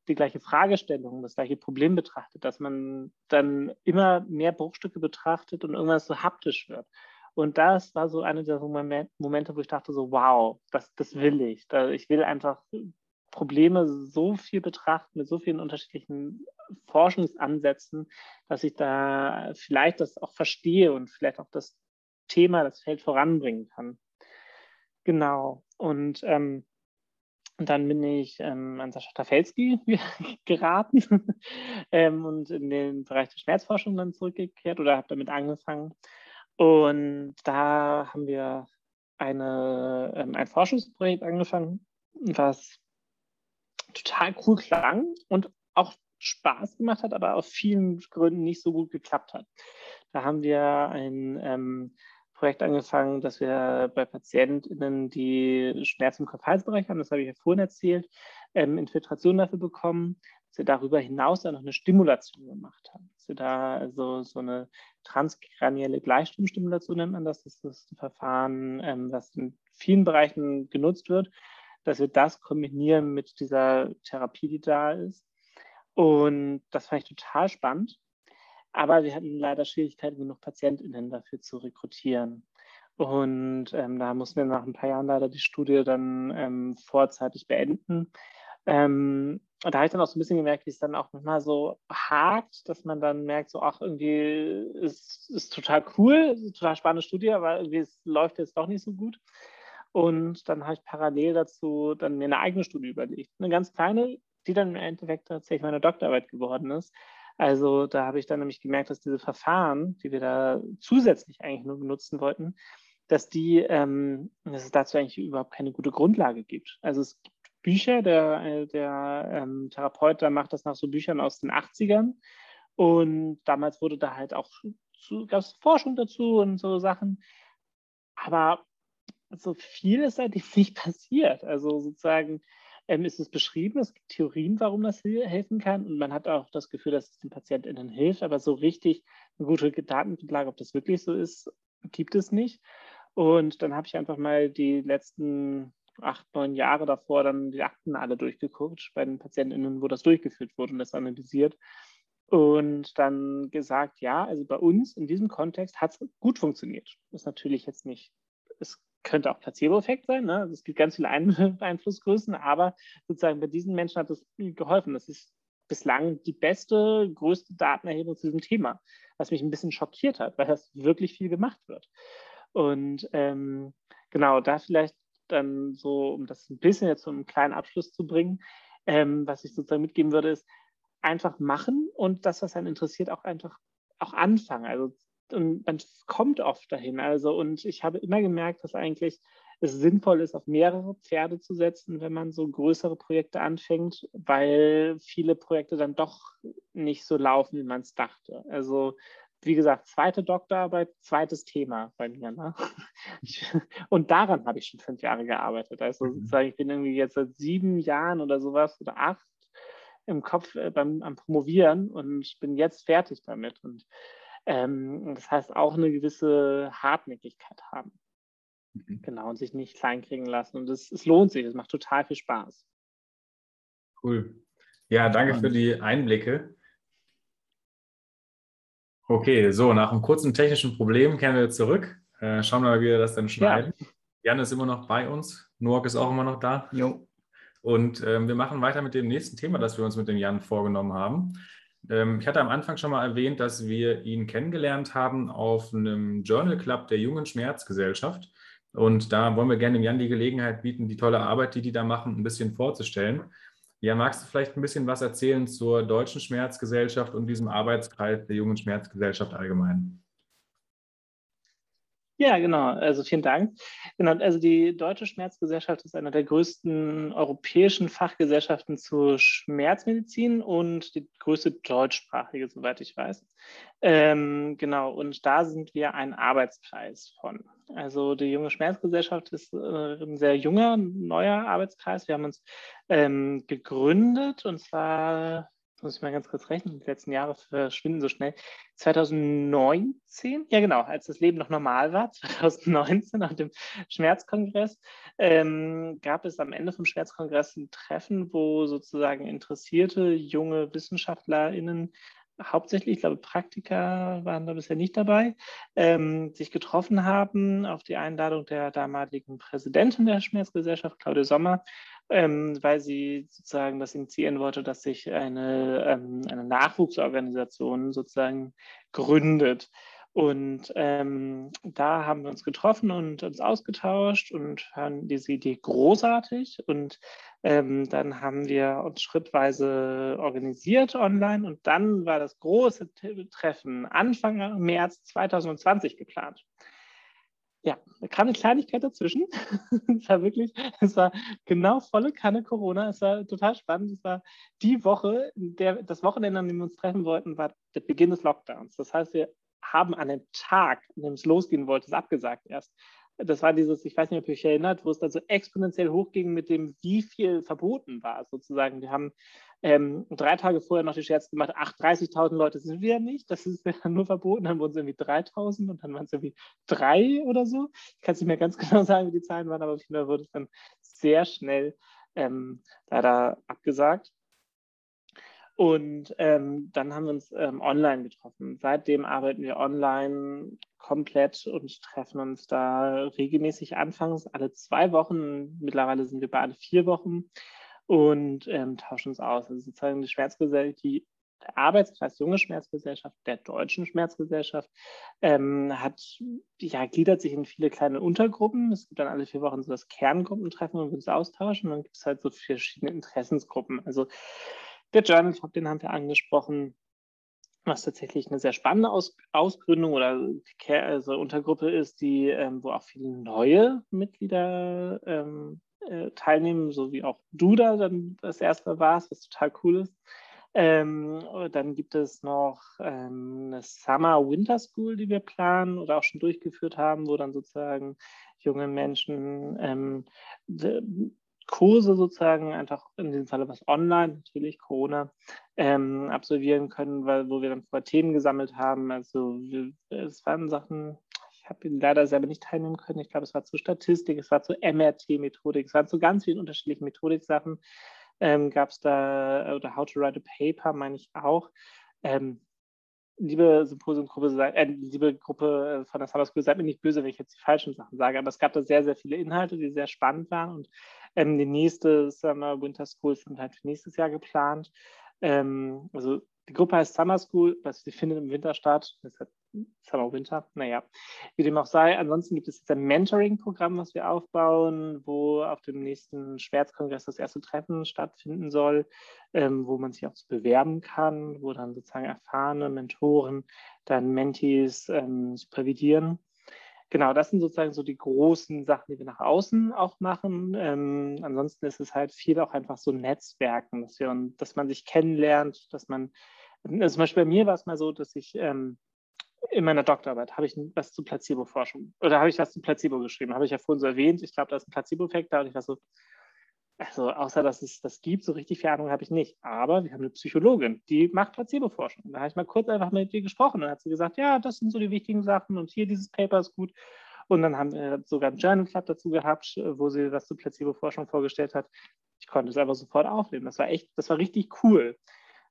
die gleiche Fragestellung, das gleiche Problem betrachtet, dass man dann immer mehr Bruchstücke betrachtet und irgendwas so haptisch wird. Und das war so einer der Momente, wo ich dachte so, wow, das, das will ich. Ich will einfach Probleme so viel betrachten, mit so vielen unterschiedlichen Forschungsansätzen, dass ich da vielleicht das auch verstehe und vielleicht auch das Thema, das Feld voranbringen kann. Genau. Und ähm, dann bin ich ähm, an Sascha Tafelski [LAUGHS] geraten [LAUGHS] ähm, und in den Bereich der Schmerzforschung dann zurückgekehrt oder habe damit angefangen. Und da haben wir eine, ähm, ein Forschungsprojekt angefangen, was total cool klang und auch Spaß gemacht hat, aber aus vielen Gründen nicht so gut geklappt hat. Da haben wir ein ähm, Projekt angefangen, dass wir bei PatientInnen, die Schmerzen im Kopf-Hals-Bereich haben, das habe ich ja vorhin erzählt, ähm, Infiltration dafür bekommen, dass wir darüber hinaus dann noch eine Stimulation gemacht haben. Dass wir da also so eine transkranielle Gleichstromstimulation nennt man das. Das ist ein Verfahren, ähm, das in vielen Bereichen genutzt wird dass wir das kombinieren mit dieser Therapie, die da ist. Und das fand ich total spannend. Aber wir hatten leider Schwierigkeiten, genug PatientInnen dafür zu rekrutieren. Und ähm, da mussten wir nach ein paar Jahren leider die Studie dann ähm, vorzeitig beenden. Ähm, und da habe ich dann auch so ein bisschen gemerkt, wie es dann auch manchmal so hakt, dass man dann merkt, so, ach, irgendwie ist, ist total cool, ist total spannende Studie, aber irgendwie es läuft jetzt doch nicht so gut. Und dann habe ich parallel dazu dann mir eine eigene Studie überlegt. Eine ganz kleine, die dann im Endeffekt tatsächlich meine Doktorarbeit geworden ist. Also da habe ich dann nämlich gemerkt, dass diese Verfahren, die wir da zusätzlich eigentlich nur benutzen wollten, dass die, ähm, dass es dazu eigentlich überhaupt keine gute Grundlage gibt. Also es gibt Bücher, der, der ähm, Therapeut da macht das nach so Büchern aus den 80ern. Und damals wurde da halt auch gab es Forschung dazu und so Sachen. Aber so viel ist seitdem [LAUGHS] nicht passiert. Also sozusagen ähm, ist es beschrieben, es gibt Theorien, warum das helfen kann und man hat auch das Gefühl, dass es den PatientInnen hilft, aber so richtig eine gute Datengrundlage, ob das wirklich so ist, gibt es nicht. Und dann habe ich einfach mal die letzten acht, neun Jahre davor dann die Akten alle durchgeguckt bei den PatientInnen, wo das durchgeführt wurde und das analysiert. Und dann gesagt, ja, also bei uns in diesem Kontext hat es gut funktioniert. Ist natürlich jetzt nicht, es könnte auch Placebo-Effekt sein. Ne? Also es gibt ganz viele Ein [LAUGHS] Einflussgrößen, aber sozusagen bei diesen Menschen hat es geholfen. Das ist bislang die beste, größte Datenerhebung zu diesem Thema, was mich ein bisschen schockiert hat, weil das wirklich viel gemacht wird. Und ähm, genau, da vielleicht dann so, um das ein bisschen jetzt zu einem kleinen Abschluss zu bringen, ähm, was ich sozusagen mitgeben würde, ist einfach machen und das, was einen interessiert, auch einfach auch anfangen. Also und man kommt oft dahin. Also, und ich habe immer gemerkt, dass eigentlich es sinnvoll ist, auf mehrere Pferde zu setzen, wenn man so größere Projekte anfängt, weil viele Projekte dann doch nicht so laufen, wie man es dachte. Also, wie gesagt, zweite Doktorarbeit, zweites Thema bei mir. Ne? [LAUGHS] und daran habe ich schon fünf Jahre gearbeitet. Also, mhm. sozusagen, ich bin irgendwie jetzt seit sieben Jahren oder sowas oder acht im Kopf äh, beim, am Promovieren und bin jetzt fertig damit. Und ähm, das heißt auch eine gewisse Hartnäckigkeit haben. Mhm. Genau, und sich nicht kleinkriegen lassen. Und es, es lohnt sich, es macht total viel Spaß. Cool. Ja, danke für die Einblicke. Okay, so, nach einem kurzen technischen Problem kehren wir zurück. Äh, schauen wir mal, wie wir das dann schneiden. Ja. Jan ist immer noch bei uns. Noak ist auch immer noch da. Jo. Und ähm, wir machen weiter mit dem nächsten Thema, das wir uns mit dem Jan vorgenommen haben. Ähm, ich hatte am Anfang schon mal erwähnt, dass wir ihn kennengelernt haben auf einem Journal Club der Jungen Schmerzgesellschaft. Und da wollen wir gerne dem Jan die Gelegenheit bieten, die tolle Arbeit, die die da machen, ein bisschen vorzustellen. Jan, magst du vielleicht ein bisschen was erzählen zur Deutschen Schmerzgesellschaft und diesem Arbeitskreis der Jungen Schmerzgesellschaft allgemein? Ja, genau. Also vielen Dank. Genau, also die Deutsche Schmerzgesellschaft ist eine der größten europäischen Fachgesellschaften zur Schmerzmedizin und die größte deutschsprachige, soweit ich weiß. Ähm, genau, und da sind wir ein Arbeitskreis von. Also die junge Schmerzgesellschaft ist äh, ein sehr junger, neuer Arbeitskreis. Wir haben uns ähm, gegründet und zwar muss ich mal ganz kurz rechnen, die letzten Jahre verschwinden so schnell. 2019, ja genau, als das Leben noch normal war, [LAUGHS] 2019 nach dem Schmerzkongress, ähm, gab es am Ende vom Schmerzkongress ein Treffen, wo sozusagen interessierte junge WissenschaftlerInnen hauptsächlich, ich glaube, Praktiker waren da bisher nicht dabei, ähm, sich getroffen haben auf die Einladung der damaligen Präsidentin der Schmerzgesellschaft, Claudia Sommer, ähm, weil sie sozusagen das initiieren wollte, dass sich eine, ähm, eine Nachwuchsorganisation sozusagen gründet. Und ähm, da haben wir uns getroffen und uns ausgetauscht und fanden diese Idee großartig. Und ähm, dann haben wir uns schrittweise organisiert online und dann war das große Treffen Anfang März 2020 geplant. Ja, da kam eine Kleinigkeit dazwischen. [LAUGHS] es war wirklich, es war genau volle Kanne Corona. Es war total spannend. Es war die Woche, der, das Wochenende, an dem wir uns treffen wollten, war der Beginn des Lockdowns. Das heißt, wir haben an dem Tag, an dem es losgehen wollte, es abgesagt erst. Das war dieses, ich weiß nicht, ob ihr euch erinnert, wo es dann so exponentiell hochging mit dem, wie viel verboten war, sozusagen. Wir haben ähm, drei Tage vorher noch die Scherz gemacht, ach, 30.000 Leute sind wir nicht, das ist ja [LAUGHS] nur verboten, dann wurden es irgendwie 3.000 und dann waren es irgendwie drei oder so. Ich kann es nicht mehr ganz [LAUGHS] genau sagen, wie die Zahlen waren, aber auf jeden Fall wurde es dann sehr schnell ähm, leider abgesagt. Und ähm, dann haben wir uns ähm, online getroffen. Seitdem arbeiten wir online komplett und treffen uns da regelmäßig anfangs alle zwei Wochen. Mittlerweile sind wir bei alle vier Wochen und ähm, tauschen uns aus. Also sozusagen die Schmerzgesellschaft, die Arbeitskreis Junge Schmerzgesellschaft, der Deutschen Schmerzgesellschaft, ähm, hat, ja, gliedert sich in viele kleine Untergruppen. Es gibt dann alle vier Wochen so das Kerngruppentreffen, wo wir uns austauschen. Und dann gibt es halt so verschiedene Interessensgruppen. Also der Journal Talk, den haben wir angesprochen, was tatsächlich eine sehr spannende Aus Ausgründung oder also Untergruppe ist, die, ähm, wo auch viele neue Mitglieder ähm, äh, teilnehmen, so wie auch du da dann das erste warst, was total cool ist. Ähm, dann gibt es noch ähm, eine Summer Winter School, die wir planen oder auch schon durchgeführt haben, wo dann sozusagen junge Menschen ähm, Kurse sozusagen einfach in diesem Falle was online, natürlich Corona, ähm, absolvieren können, weil, wo wir dann vorher Themen gesammelt haben. Also wir, es waren Sachen, ich habe leider selber nicht teilnehmen können. Ich glaube, es war zur Statistik, es war zur MRT-Methodik, es waren zu ganz vielen unterschiedlichen Methodik-Sachen. Ähm, Gab es da, oder How to Write a Paper, meine ich auch. Ähm, liebe Symposiumgruppe, äh, liebe Gruppe äh, von der Summer School, seid mir nicht böse, wenn ich jetzt die falschen Sachen sage, aber es gab da sehr, sehr viele Inhalte, die sehr spannend waren und ähm, die nächste Summer Winter School sind halt für nächstes Jahr geplant. Ähm, also die Gruppe heißt Summer School, was sie findet im Winter statt. Deshalb Summer Winter, naja, wie dem auch sei. Ansonsten gibt es jetzt ein Mentoring-Programm, was wir aufbauen, wo auf dem nächsten Schmerzkongress das erste Treffen stattfinden soll, ähm, wo man sich auch bewerben kann, wo dann sozusagen erfahrene Mentoren dann Mentees ähm, supervidieren genau, das sind sozusagen so die großen Sachen, die wir nach außen auch machen. Ähm, ansonsten ist es halt viel auch einfach so Netzwerken, dass, wir, dass man sich kennenlernt, dass man, also zum Beispiel bei mir war es mal so, dass ich ähm, in meiner Doktorarbeit habe ich was zu Placebo-Forschung oder habe ich was zu Placebo geschrieben, habe ich ja vorhin so erwähnt. Ich glaube, da ist ein Placebo-Effekt da und ich war so, also außer dass es das gibt, so richtig viel Ahnung habe ich nicht. Aber wir haben eine Psychologin, die macht Placebo-Forschung. Da habe ich mal kurz einfach mit ihr gesprochen und hat sie gesagt, ja, das sind so die wichtigen Sachen und hier dieses Paper ist gut. Und dann haben wir sogar einen Journal Club dazu gehabt, wo sie das zur Placebo-Forschung vorgestellt hat. Ich konnte es einfach sofort aufnehmen. Das war echt, das war richtig cool.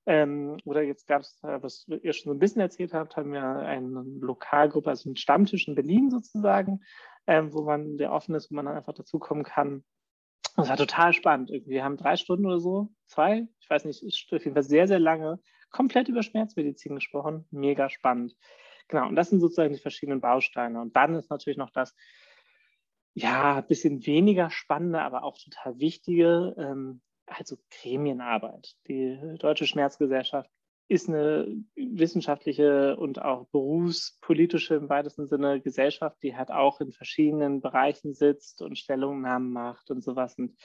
Ähm, oder jetzt gab es, äh, was ihr schon so ein bisschen erzählt habt, haben wir eine Lokalgruppe, also einen Stammtisch in Berlin sozusagen, ähm, wo man, der offen ist, wo man dann einfach dazukommen kann. Das war total spannend. Wir haben drei Stunden oder so, zwei, ich weiß nicht, auf jeden Fall sehr, sehr lange, komplett über Schmerzmedizin gesprochen. Mega spannend. Genau, und das sind sozusagen die verschiedenen Bausteine. Und dann ist natürlich noch das, ja, ein bisschen weniger spannende, aber auch total wichtige, ähm, also Gremienarbeit. Die Deutsche Schmerzgesellschaft ist eine wissenschaftliche und auch berufspolitische im weitesten Sinne Gesellschaft, die halt auch in verschiedenen Bereichen sitzt und Stellungnahmen macht und sowas. Und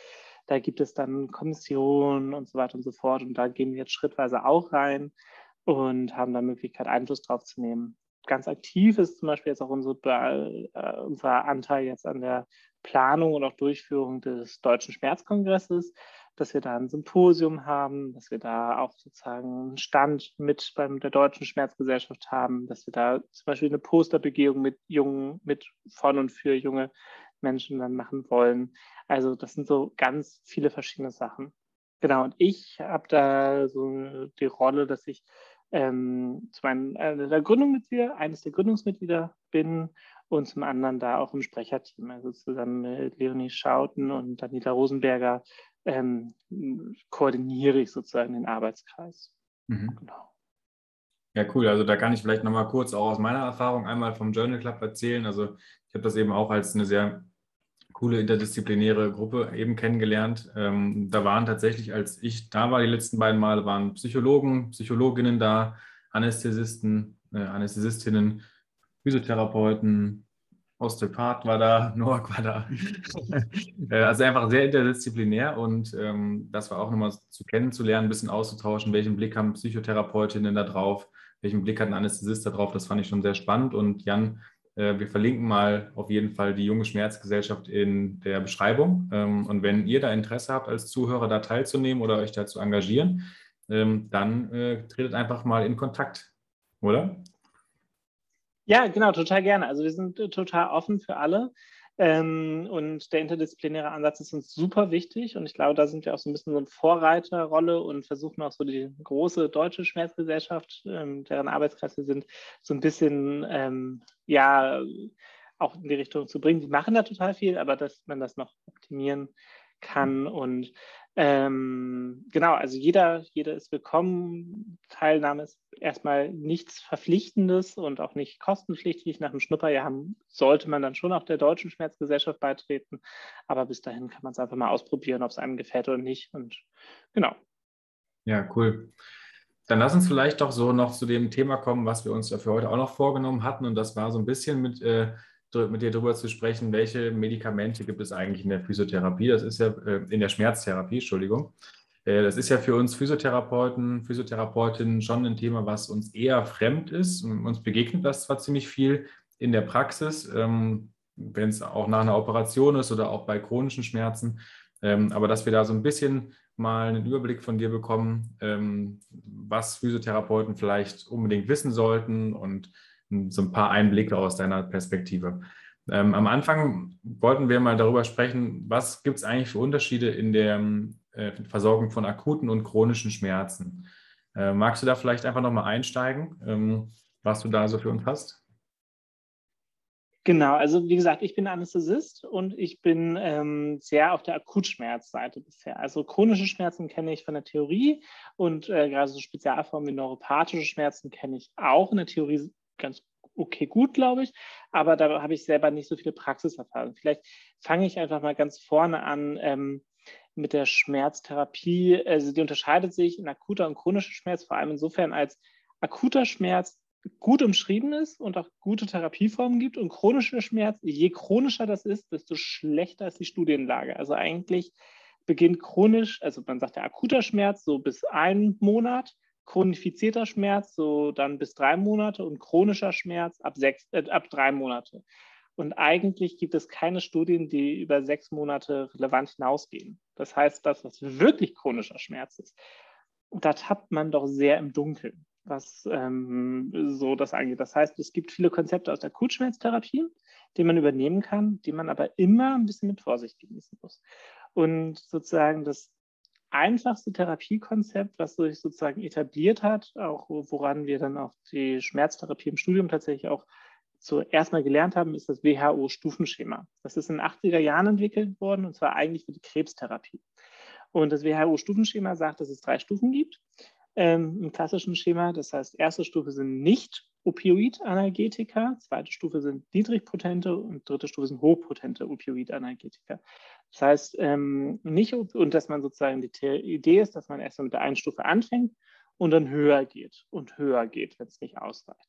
da gibt es dann Kommissionen und so weiter und so fort. Und da gehen wir jetzt schrittweise auch rein und haben da Möglichkeit, Einfluss drauf zu nehmen. Ganz aktiv ist zum Beispiel jetzt auch unsere, äh, unser Anteil jetzt an der Planung und auch Durchführung des Deutschen Schmerzkongresses dass wir da ein Symposium haben, dass wir da auch sozusagen einen Stand mit beim der Deutschen Schmerzgesellschaft haben, dass wir da zum Beispiel eine Posterbegehung mit jungen, mit von und für junge Menschen dann machen wollen. Also das sind so ganz viele verschiedene Sachen. Genau, und ich habe da so die Rolle, dass ich ähm, zum einen einer der Gründungsmitglieder, eines der Gründungsmitglieder bin und zum anderen da auch im Sprecherteam, also zusammen mit Leonie Schauten und Daniela Rosenberger ähm, koordiniere ich sozusagen den Arbeitskreis. Mhm. Genau. Ja, cool. Also da kann ich vielleicht nochmal kurz auch aus meiner Erfahrung einmal vom Journal Club erzählen. Also ich habe das eben auch als eine sehr coole interdisziplinäre Gruppe eben kennengelernt. Ähm, da waren tatsächlich, als ich da war, die letzten beiden Male, waren Psychologen, Psychologinnen da, Anästhesisten, äh, Anästhesistinnen, Physiotherapeuten, Osteopath war da, [LAUGHS] Noak war da. [LAUGHS] Äh, also einfach sehr interdisziplinär und ähm, das war auch nochmal zu kennenzulernen, ein bisschen auszutauschen, welchen Blick haben Psychotherapeutinnen da drauf, welchen Blick hat ein Anästhesist da drauf, das fand ich schon sehr spannend und Jan, äh, wir verlinken mal auf jeden Fall die junge Schmerzgesellschaft in der Beschreibung ähm, und wenn ihr da Interesse habt, als Zuhörer da teilzunehmen oder euch da zu engagieren, ähm, dann äh, tretet einfach mal in Kontakt, oder? Ja, genau, total gerne. Also wir sind äh, total offen für alle. Ähm, und der interdisziplinäre Ansatz ist uns super wichtig. Und ich glaube, da sind wir auch so ein bisschen so eine Vorreiterrolle und versuchen auch so die große deutsche Schmerzgesellschaft, ähm, deren Arbeitskreise sind, so ein bisschen, ähm, ja, auch in die Richtung zu bringen. Die machen da total viel, aber dass man das noch optimieren kann. Und ähm, genau, also jeder, jeder ist willkommen. Teilnahme ist erstmal nichts Verpflichtendes und auch nicht kostenpflichtig. Nach dem Schnupperjahr sollte man dann schon auch der Deutschen Schmerzgesellschaft beitreten. Aber bis dahin kann man es einfach mal ausprobieren, ob es einem gefällt oder nicht. Und genau. Ja, cool. Dann lass uns vielleicht doch so noch zu dem Thema kommen, was wir uns ja für heute auch noch vorgenommen hatten. Und das war so ein bisschen mit äh, mit dir darüber zu sprechen, welche Medikamente gibt es eigentlich in der Physiotherapie. Das ist ja äh, in der Schmerztherapie, Entschuldigung. Äh, das ist ja für uns Physiotherapeuten, Physiotherapeutinnen schon ein Thema, was uns eher fremd ist. Uns begegnet das zwar ziemlich viel in der Praxis, ähm, wenn es auch nach einer Operation ist oder auch bei chronischen Schmerzen. Ähm, aber dass wir da so ein bisschen mal einen Überblick von dir bekommen, ähm, was Physiotherapeuten vielleicht unbedingt wissen sollten und so ein paar Einblicke aus deiner Perspektive. Ähm, am Anfang wollten wir mal darüber sprechen, was gibt es eigentlich für Unterschiede in der äh, Versorgung von akuten und chronischen Schmerzen. Äh, magst du da vielleicht einfach nochmal einsteigen, ähm, was du da so für uns hast? Genau, also wie gesagt, ich bin Anästhesist und ich bin ähm, sehr auf der Akutschmerzseite bisher. Also chronische Schmerzen kenne ich von der Theorie und äh, gerade so Spezialformen wie neuropathische Schmerzen kenne ich auch in der Theorie ganz okay gut, glaube ich. Aber da habe ich selber nicht so viele Praxiserfahrung. Vielleicht fange ich einfach mal ganz vorne an ähm, mit der Schmerztherapie. Also die unterscheidet sich in akuter und chronischer Schmerz vor allem insofern, als akuter Schmerz gut umschrieben ist und auch gute Therapieformen gibt und chronischer Schmerz, je chronischer das ist, desto schlechter ist die Studienlage. Also eigentlich beginnt chronisch, also man sagt ja akuter Schmerz so bis einen Monat chronifizierter Schmerz so dann bis drei Monate und chronischer Schmerz ab, sechs, äh, ab drei Monate. Und eigentlich gibt es keine Studien, die über sechs Monate relevant hinausgehen. Das heißt, das, was wirklich chronischer Schmerz ist, da tappt man doch sehr im Dunkeln. was ähm, so das angeht. Das heißt, es gibt viele Konzepte aus der Akutschmerztherapie, die man übernehmen kann, die man aber immer ein bisschen mit Vorsicht genießen muss. Und sozusagen das einfachste Therapiekonzept, was sich sozusagen etabliert hat, auch woran wir dann auch die Schmerztherapie im Studium tatsächlich auch zuerst mal gelernt haben, ist das WHO-Stufenschema. Das ist in den 80er Jahren entwickelt worden und zwar eigentlich für die Krebstherapie. Und das WHO-Stufenschema sagt, dass es drei Stufen gibt ähm, im klassischen Schema. Das heißt, erste Stufe sind nicht Opioid-Analgetika, zweite Stufe sind niedrigpotente und dritte Stufe sind hochpotente Opioid-Analgetika. Das heißt, ähm, nicht, und dass man sozusagen die Idee ist, dass man erst mit der einen Stufe anfängt und dann höher geht und höher geht, wenn es nicht ausreicht.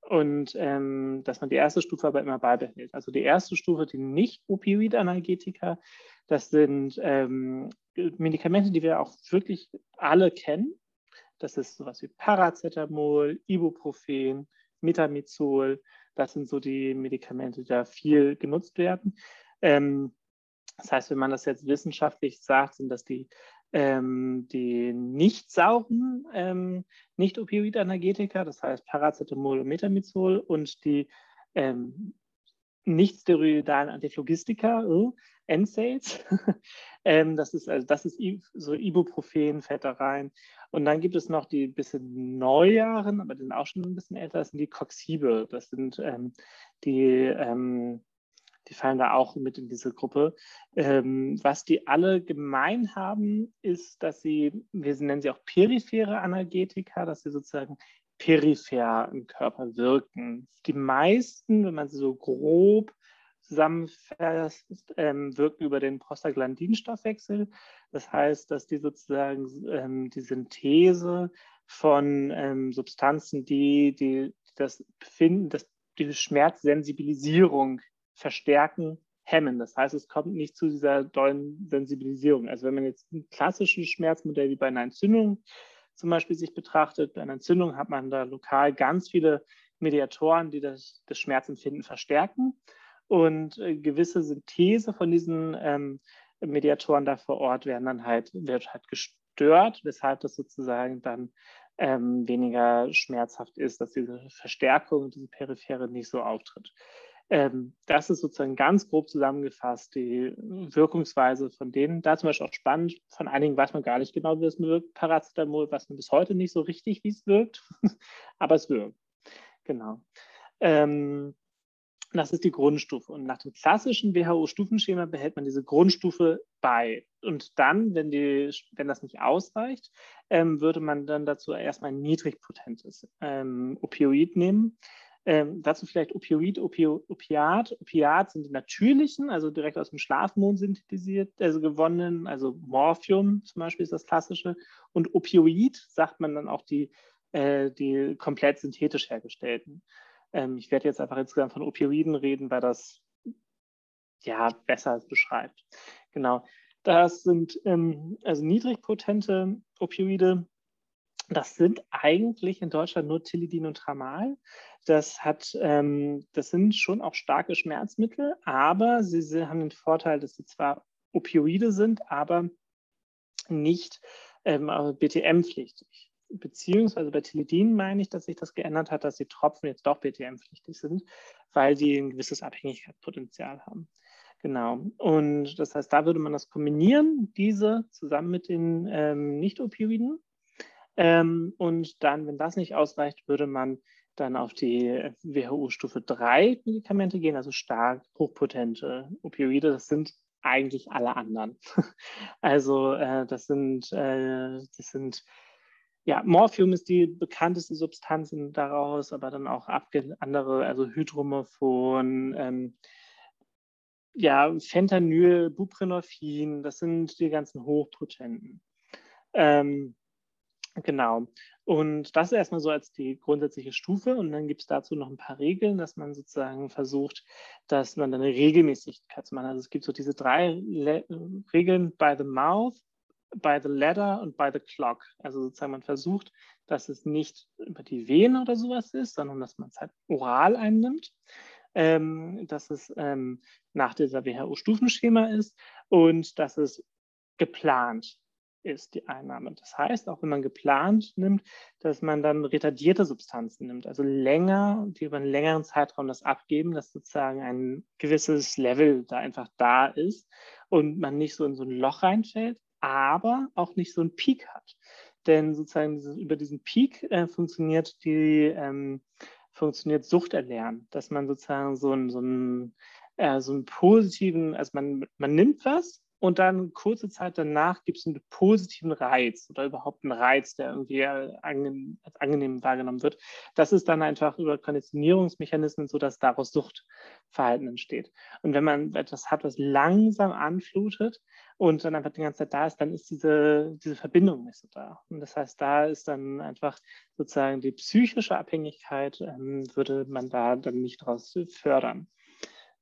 Und ähm, dass man die erste Stufe aber immer beibehält. Also die erste Stufe, die Nicht-Opioid-Analgetika, das sind ähm, Medikamente, die wir auch wirklich alle kennen. Das ist sowas wie Paracetamol, Ibuprofen, Metamizol. Das sind so die Medikamente, die da viel genutzt werden. Ähm, das heißt, wenn man das jetzt wissenschaftlich sagt, sind das die, ähm, die nicht sauren, ähm, nicht Opioid-Analgetika, das heißt Paracetamol und Metamizol und die ähm, nicht steroidalen Antiphlogistika, äh, NSAIDs. [LAUGHS] ähm, das ist also das ist so Ibuprofen, fällt da rein. Und dann gibt es noch die bisschen neueren, aber die sind auch schon ein bisschen älter, das sind die Coxibe. Das sind ähm, die, ähm, die fallen da auch mit in diese Gruppe. Ähm, was die alle gemein haben, ist, dass sie, wir nennen sie auch periphere Analgetika, dass sie sozusagen peripher im Körper wirken. Die meisten, wenn man sie so grob zusammenfasst, ähm, wirken über den Prostaglandinstoffwechsel. Das heißt, dass die sozusagen ähm, die Synthese von ähm, Substanzen, die, die das Befinden, das, die Schmerzsensibilisierung verstärken, hemmen. Das heißt, es kommt nicht zu dieser dollen Sensibilisierung. Also wenn man jetzt ein klassisches Schmerzmodell wie bei einer Entzündung zum Beispiel sich betrachtet, bei einer Entzündung hat man da lokal ganz viele Mediatoren, die das, das Schmerzempfinden verstärken und äh, gewisse Synthese von diesen ähm, Mediatoren da vor Ort werden dann halt, wird halt gestört, weshalb das sozusagen dann ähm, weniger schmerzhaft ist, dass diese Verstärkung, diese Periphere nicht so auftritt. Ähm, das ist sozusagen ganz grob zusammengefasst die Wirkungsweise von denen. Da zum Beispiel auch spannend, von einigen weiß man gar nicht genau, wie es wirkt. Paracetamol weiß man bis heute nicht so richtig, wie es wirkt, [LAUGHS] aber es wirkt. Genau. Ähm, das ist die Grundstufe. Und nach dem klassischen WHO-Stufenschema behält man diese Grundstufe bei. Und dann, wenn, die, wenn das nicht ausreicht, ähm, würde man dann dazu erstmal ein niedrigpotentes Opioid nehmen. Ähm, dazu vielleicht Opioid, Opio, Opiat. Opiat sind die natürlichen, also direkt aus dem Schlafmond synthetisiert, also gewonnen, also Morphium zum Beispiel ist das klassische. Und Opioid sagt man dann auch die, äh, die komplett synthetisch hergestellten. Ähm, ich werde jetzt einfach insgesamt von Opioiden reden, weil das ja besser beschreibt. Genau. Das sind ähm, also niedrigpotente Opioide, das sind eigentlich in Deutschland nur Tilidin und Tramal. Das, hat, ähm, das sind schon auch starke Schmerzmittel, aber sie, sie, haben den Vorteil, dass sie zwar Opioide sind, aber nicht ähm, BTM-pflichtig. Beziehungsweise bei Tilidin meine ich, dass sich das geändert hat, dass die Tropfen jetzt doch BTM-pflichtig sind, weil sie ein gewisses Abhängigkeitspotenzial haben. Genau. Und das heißt, da würde man das kombinieren, diese zusammen mit den ähm, Nicht-Opioiden. Ähm, und dann, wenn das nicht ausreicht, würde man dann auf die WHO-Stufe 3 Medikamente gehen, also stark hochpotente Opioide. Das sind eigentlich alle anderen. [LAUGHS] also äh, das sind, äh, das sind ja, Morphium ist die bekannteste Substanz daraus, aber dann auch andere, also Hydromorphon, ähm, ja, Fentanyl, Buprenorphin, das sind die ganzen Hochpotenten. Ähm, genau. Und das ist erstmal so als die grundsätzliche Stufe. Und dann gibt es dazu noch ein paar Regeln, dass man sozusagen versucht, dass man eine Regelmäßigkeit zu machen. Also es gibt so diese drei Le Regeln by the mouth, by the ladder und by the clock. Also sozusagen man versucht, dass es nicht über die Venen oder sowas ist, sondern dass man es halt oral einnimmt. Ähm, dass es ähm, nach dieser WHO-Stufenschema ist und dass es geplant ist die Einnahme. Das heißt, auch wenn man geplant nimmt, dass man dann retardierte Substanzen nimmt, also länger, die über einen längeren Zeitraum das abgeben, dass sozusagen ein gewisses Level da einfach da ist und man nicht so in so ein Loch reinfällt, aber auch nicht so einen Peak hat. Denn sozusagen über diesen Peak äh, funktioniert die ähm, funktioniert Suchterlernen, dass man sozusagen so einen, so einen, äh, so einen positiven, also man, man nimmt was und dann kurze Zeit danach gibt es einen positiven Reiz oder überhaupt einen Reiz, der irgendwie angenehm, als angenehm wahrgenommen wird. Das ist dann einfach über Konditionierungsmechanismen so, dass daraus Suchtverhalten entsteht. Und wenn man etwas hat, was langsam anflutet und dann einfach die ganze Zeit da ist, dann ist diese, diese Verbindung nicht so da. Und das heißt, da ist dann einfach sozusagen die psychische Abhängigkeit, ähm, würde man da dann nicht daraus fördern.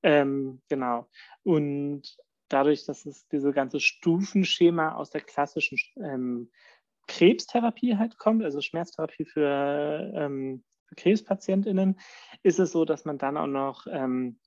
Ähm, genau. Und dadurch, dass es diese ganze Stufenschema aus der klassischen ähm, Krebstherapie halt kommt, also Schmerztherapie für, ähm, für, KrebspatientInnen, ist es so, dass man dann auch noch ähm,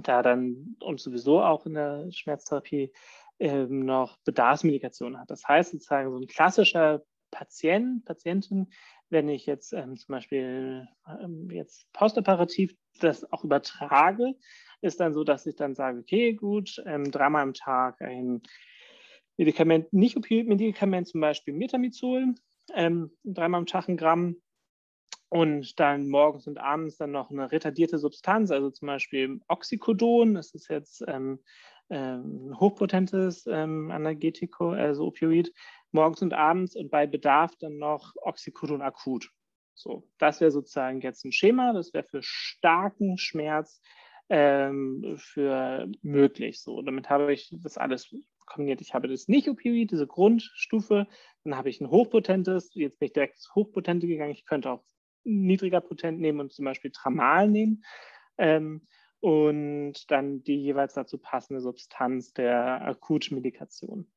da dann und sowieso auch in der Schmerztherapie ähm, noch Bedarfsmedikation hat. Das heißt sozusagen so ein klassischer Patient, Patientin, wenn ich jetzt ähm, zum Beispiel ähm, jetzt postoperativ das auch übertrage, ist dann so, dass ich dann sage, okay, gut, ähm, dreimal am Tag ein Medikament, nicht Opioid-Medikament, zum Beispiel Metamizol, ähm, dreimal am Tag ein Gramm. Und dann morgens und abends dann noch eine retardierte Substanz, also zum Beispiel Oxycodon, das ist jetzt ein ähm, hochpotentes ähm, Analgetico, also Opioid, morgens und abends und bei Bedarf dann noch Oxycodon akut. So, das wäre sozusagen jetzt ein Schema, das wäre für starken Schmerz ähm, für möglich. So, damit habe ich das alles kombiniert. Ich habe das Nicht-Opioid, diese Grundstufe, dann habe ich ein hochpotentes, jetzt bin ich direkt Hochpotente gegangen. Ich könnte auch niedriger potent nehmen und zum Beispiel Tramal nehmen. Ähm, und dann die jeweils dazu passende Substanz der Akutmedikation.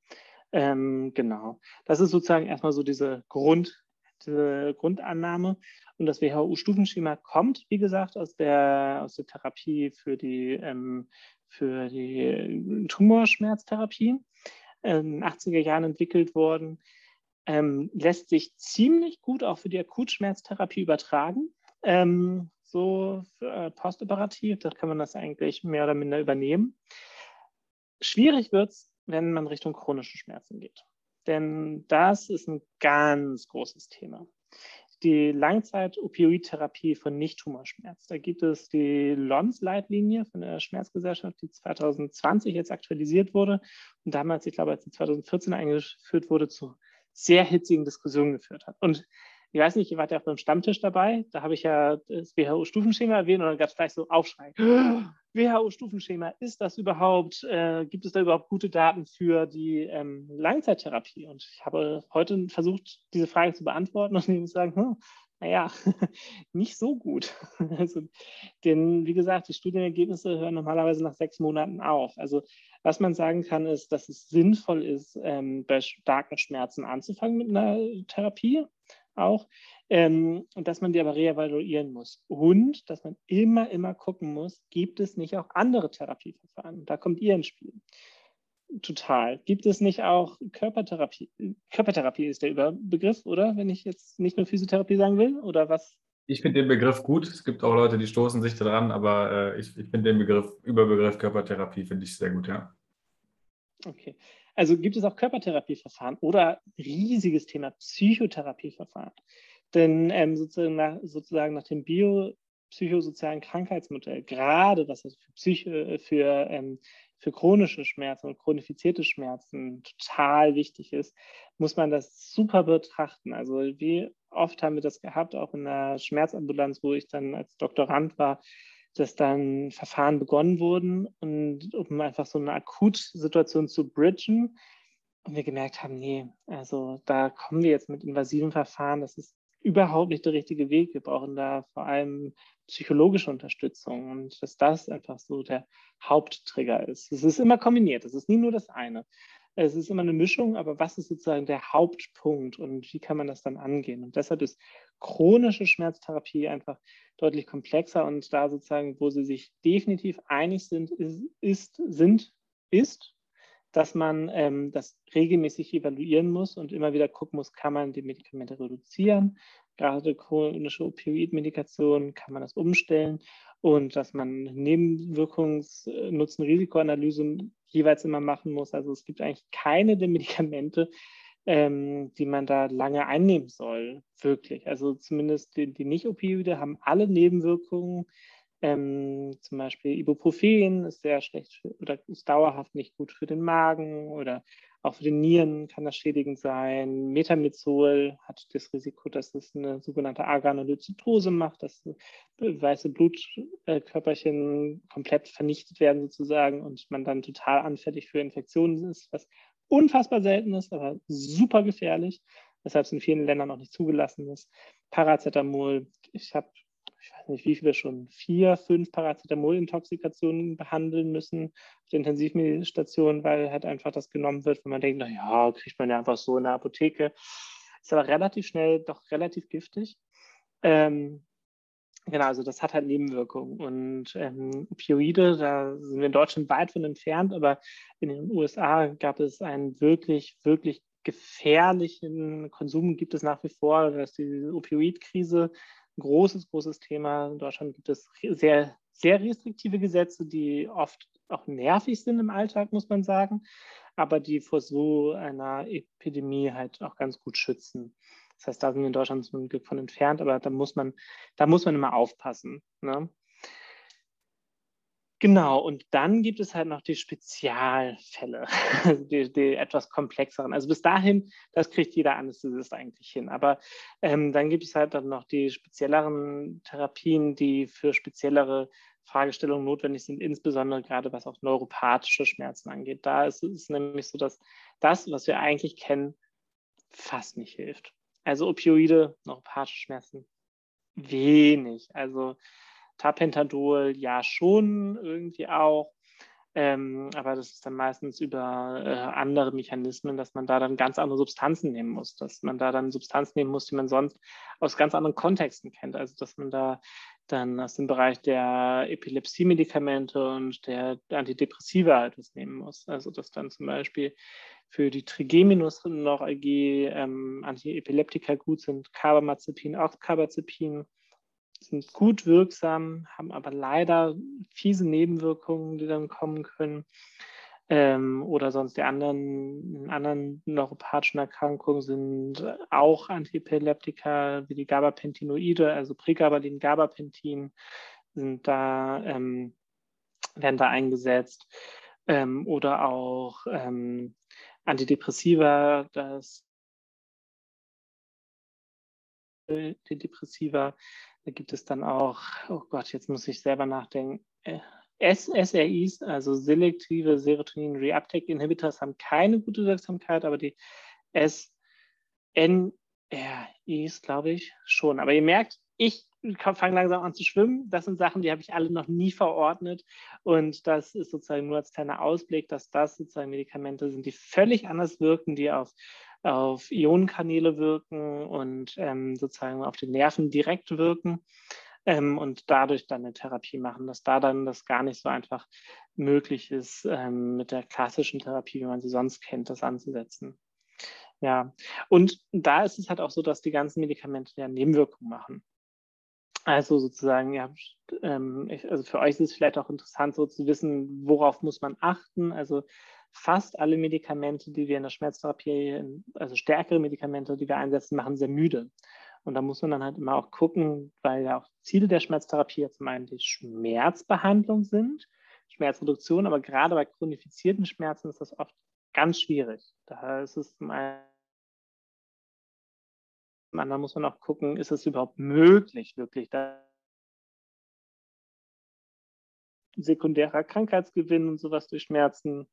Ähm, genau. Das ist sozusagen erstmal so diese Grund, diese Grundannahme. Und das WHO-Stufenschema kommt, wie gesagt, aus der, aus der Therapie für die, ähm, für die Tumorschmerztherapie, in den 80er Jahren entwickelt worden. Ähm, lässt sich ziemlich gut auch für die Akutschmerztherapie übertragen. Ähm, so äh, postoperativ, da kann man das eigentlich mehr oder minder übernehmen. Schwierig wird es, wenn man Richtung chronische Schmerzen geht. Denn das ist ein ganz großes Thema. Die Langzeit-Opioid-Therapie von Nicht-Tumorschmerz. Da gibt es die LONS-Leitlinie von der Schmerzgesellschaft, die 2020 jetzt aktualisiert wurde und damals, ich glaube, als sie 2014 eingeführt wurde, zu sehr hitzigen Diskussionen geführt hat. Und ich weiß nicht, ihr wart ja auch beim Stammtisch dabei, da habe ich ja das WHO-Stufenschema erwähnt und dann gab es gleich so Aufschrei. WHO-Stufenschema, ist das überhaupt, äh, gibt es da überhaupt gute Daten für die ähm, Langzeittherapie? Und ich habe heute versucht, diese Frage zu beantworten und [LAUGHS] ihm zu sagen, hm, naja, [LAUGHS] nicht so gut. [LAUGHS] Also, denn wie gesagt, die Studienergebnisse hören normalerweise nach sechs Monaten auf. Also was man sagen kann, ist, dass es sinnvoll ist, ähm, bei starken Schmerzen anzufangen mit einer Therapie auch, ähm, und dass man die aber reevaluieren muss. Und dass man immer, immer gucken muss, gibt es nicht auch andere Therapieverfahren? Da kommt ihr ins Spiel. Total. Gibt es nicht auch Körpertherapie? Körpertherapie ist der Überbegriff, oder? Wenn ich jetzt nicht nur Physiotherapie sagen will, oder was? Ich finde den Begriff gut. Es gibt auch Leute, die stoßen sich daran, aber äh, ich, ich finde den Begriff, Überbegriff Körpertherapie, finde ich sehr gut, ja. Okay. Also gibt es auch Körpertherapieverfahren oder riesiges Thema Psychotherapieverfahren. Denn ähm, sozusagen, nach, sozusagen nach dem biopsychosozialen Krankheitsmodell, gerade was für, Psycho, für, ähm, für chronische Schmerzen und chronifizierte Schmerzen total wichtig ist, muss man das super betrachten. Also wie oft haben wir das gehabt, auch in der Schmerzambulanz, wo ich dann als Doktorand war, dass dann Verfahren begonnen wurden und um einfach so eine Akutsituation zu bridgen. Und wir gemerkt haben, nee, also da kommen wir jetzt mit invasiven Verfahren, das ist überhaupt nicht der richtige Weg. Wir brauchen da vor allem psychologische Unterstützung und dass das einfach so der Haupttrigger ist. Es ist immer kombiniert, es ist nie nur das eine. Es ist immer eine Mischung, aber was ist sozusagen der Hauptpunkt und wie kann man das dann angehen? Und deshalb ist chronische Schmerztherapie einfach deutlich komplexer und da sozusagen, wo sie sich definitiv einig sind, ist, ist sind, ist dass man ähm, das regelmäßig evaluieren muss und immer wieder gucken muss, kann man die Medikamente reduzieren. Gerade chronische Opioid-Medikation kann man das umstellen und dass man Nebenwirkungs-Nutzen-Risikoanalyse jeweils immer machen muss. Also es gibt eigentlich keine der Medikamente, ähm, die man da lange einnehmen soll, wirklich. Also zumindest die, die Nicht-Opioide haben alle Nebenwirkungen, ähm, zum Beispiel Ibuprofen ist sehr schlecht für, oder ist dauerhaft nicht gut für den Magen oder auch für den Nieren kann das schädigend sein. Metamizol hat das Risiko, dass es eine sogenannte Agranulozytose macht, dass weiße Blutkörperchen komplett vernichtet werden sozusagen und man dann total anfällig für Infektionen ist, was unfassbar selten ist, aber super gefährlich, weshalb es in vielen Ländern auch nicht zugelassen ist. Paracetamol, ich habe ich weiß nicht, wie viele schon, vier, fünf Paracetamol-Intoxikationen behandeln müssen auf der Intensivstation, weil halt einfach das genommen wird, wenn man denkt, naja, kriegt man ja einfach so in der Apotheke. Ist aber relativ schnell doch relativ giftig. Ähm, genau, also das hat halt Nebenwirkungen. Und ähm, Opioide, da sind wir in Deutschland weit von entfernt, aber in den USA gab es einen wirklich, wirklich gefährlichen Konsum, gibt es nach wie vor, dass die Opioidkrise ein großes, großes Thema. In Deutschland gibt es sehr, sehr restriktive Gesetze, die oft auch nervig sind im Alltag, muss man sagen, aber die vor so einer Epidemie halt auch ganz gut schützen. Das heißt, da sind wir in Deutschland zum Glück von entfernt, aber da muss man, da muss man immer aufpassen. Ne? Genau, und dann gibt es halt noch die Spezialfälle, [LAUGHS] die, die, etwas komplexeren. Also bis dahin, das kriegt jeder Anästhesist eigentlich hin. Aber ähm, dann gibt es halt dann noch die spezielleren Therapien, die für speziellere Fragestellungen notwendig sind, insbesondere gerade was auch neuropathische Schmerzen angeht. Da ist es nämlich so, dass das, was wir eigentlich kennen, fast nicht hilft. Also Opioide, neuropathische Schmerzen, wenig. Also Tapentadol ja schon irgendwie auch. Ähm, aber das ist dann meistens über äh, andere Mechanismen, dass man da dann ganz andere Substanzen nehmen muss, dass man da dann Substanzen nehmen muss, die man sonst aus ganz anderen Kontexten kennt. Also dass man da dann aus dem Bereich der Epilepsie-Medikamente und der Antidepressiva etwas nehmen muss. Also dass dann zum Beispiel für die Trigeminus noch AG ähm, Antiepileptika gut sind, Carbamazepin, auch Carbazepin sind gut wirksam, haben aber leider fiese Nebenwirkungen, die dann kommen können. Ähm, oder sonst die anderen, anderen neuropathischen Erkrankungen sind auch Antiepileptika wie die Gabapentinoide, also Pregabalin, Gabapentin sind da, ähm, werden da eingesetzt. Ähm, oder auch ähm, Antidepressiva, das Antidepressiva da gibt es dann auch, oh Gott, jetzt muss ich selber nachdenken. Äh, SRIs, also selektive Serotonin Reuptake Inhibitors, haben keine gute Wirksamkeit, aber die SNRIs, glaube ich, schon. Aber ihr merkt, ich fange langsam an zu schwimmen. Das sind Sachen, die habe ich alle noch nie verordnet. Und das ist sozusagen nur als kleiner Ausblick, dass das sozusagen Medikamente sind, die völlig anders wirken, die auf auf Ionenkanäle wirken und ähm, sozusagen auf die Nerven direkt wirken ähm, und dadurch dann eine Therapie machen, dass da dann das gar nicht so einfach möglich ist, ähm, mit der klassischen Therapie, wie man sie sonst kennt, das anzusetzen. Ja, und da ist es halt auch so, dass die ganzen Medikamente ja Nebenwirkungen machen. Also sozusagen, ja, ähm, also für euch ist es vielleicht auch interessant, so zu wissen, worauf muss man achten. Also fast alle Medikamente, die wir in der Schmerztherapie, also stärkere Medikamente, die wir einsetzen, machen sehr müde. Und da muss man dann halt immer auch gucken, weil ja auch Ziele der Schmerztherapie zum einen die Schmerzbehandlung sind, Schmerzreduktion, aber gerade bei chronifizierten Schmerzen ist das oft ganz schwierig. Daher ist es zum einen zum anderen muss man auch gucken, ist es überhaupt möglich, wirklich da sekundärer Krankheitsgewinn und sowas durch Schmerzen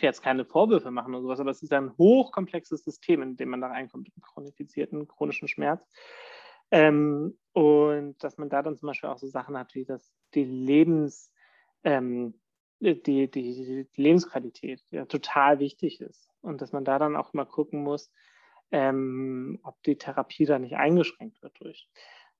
will jetzt keine Vorwürfe machen oder sowas, aber es ist ein hochkomplexes System, in dem man da reinkommt, im chronifizierten chronischen Schmerz. Ähm, und dass man da dann zum Beispiel auch so Sachen hat, wie das, die Lebens, ähm, die, die, die, Lebensqualität ja total wichtig ist. Und dass man da dann auch mal gucken muss, ähm, ob die Therapie da nicht eingeschränkt wird durch.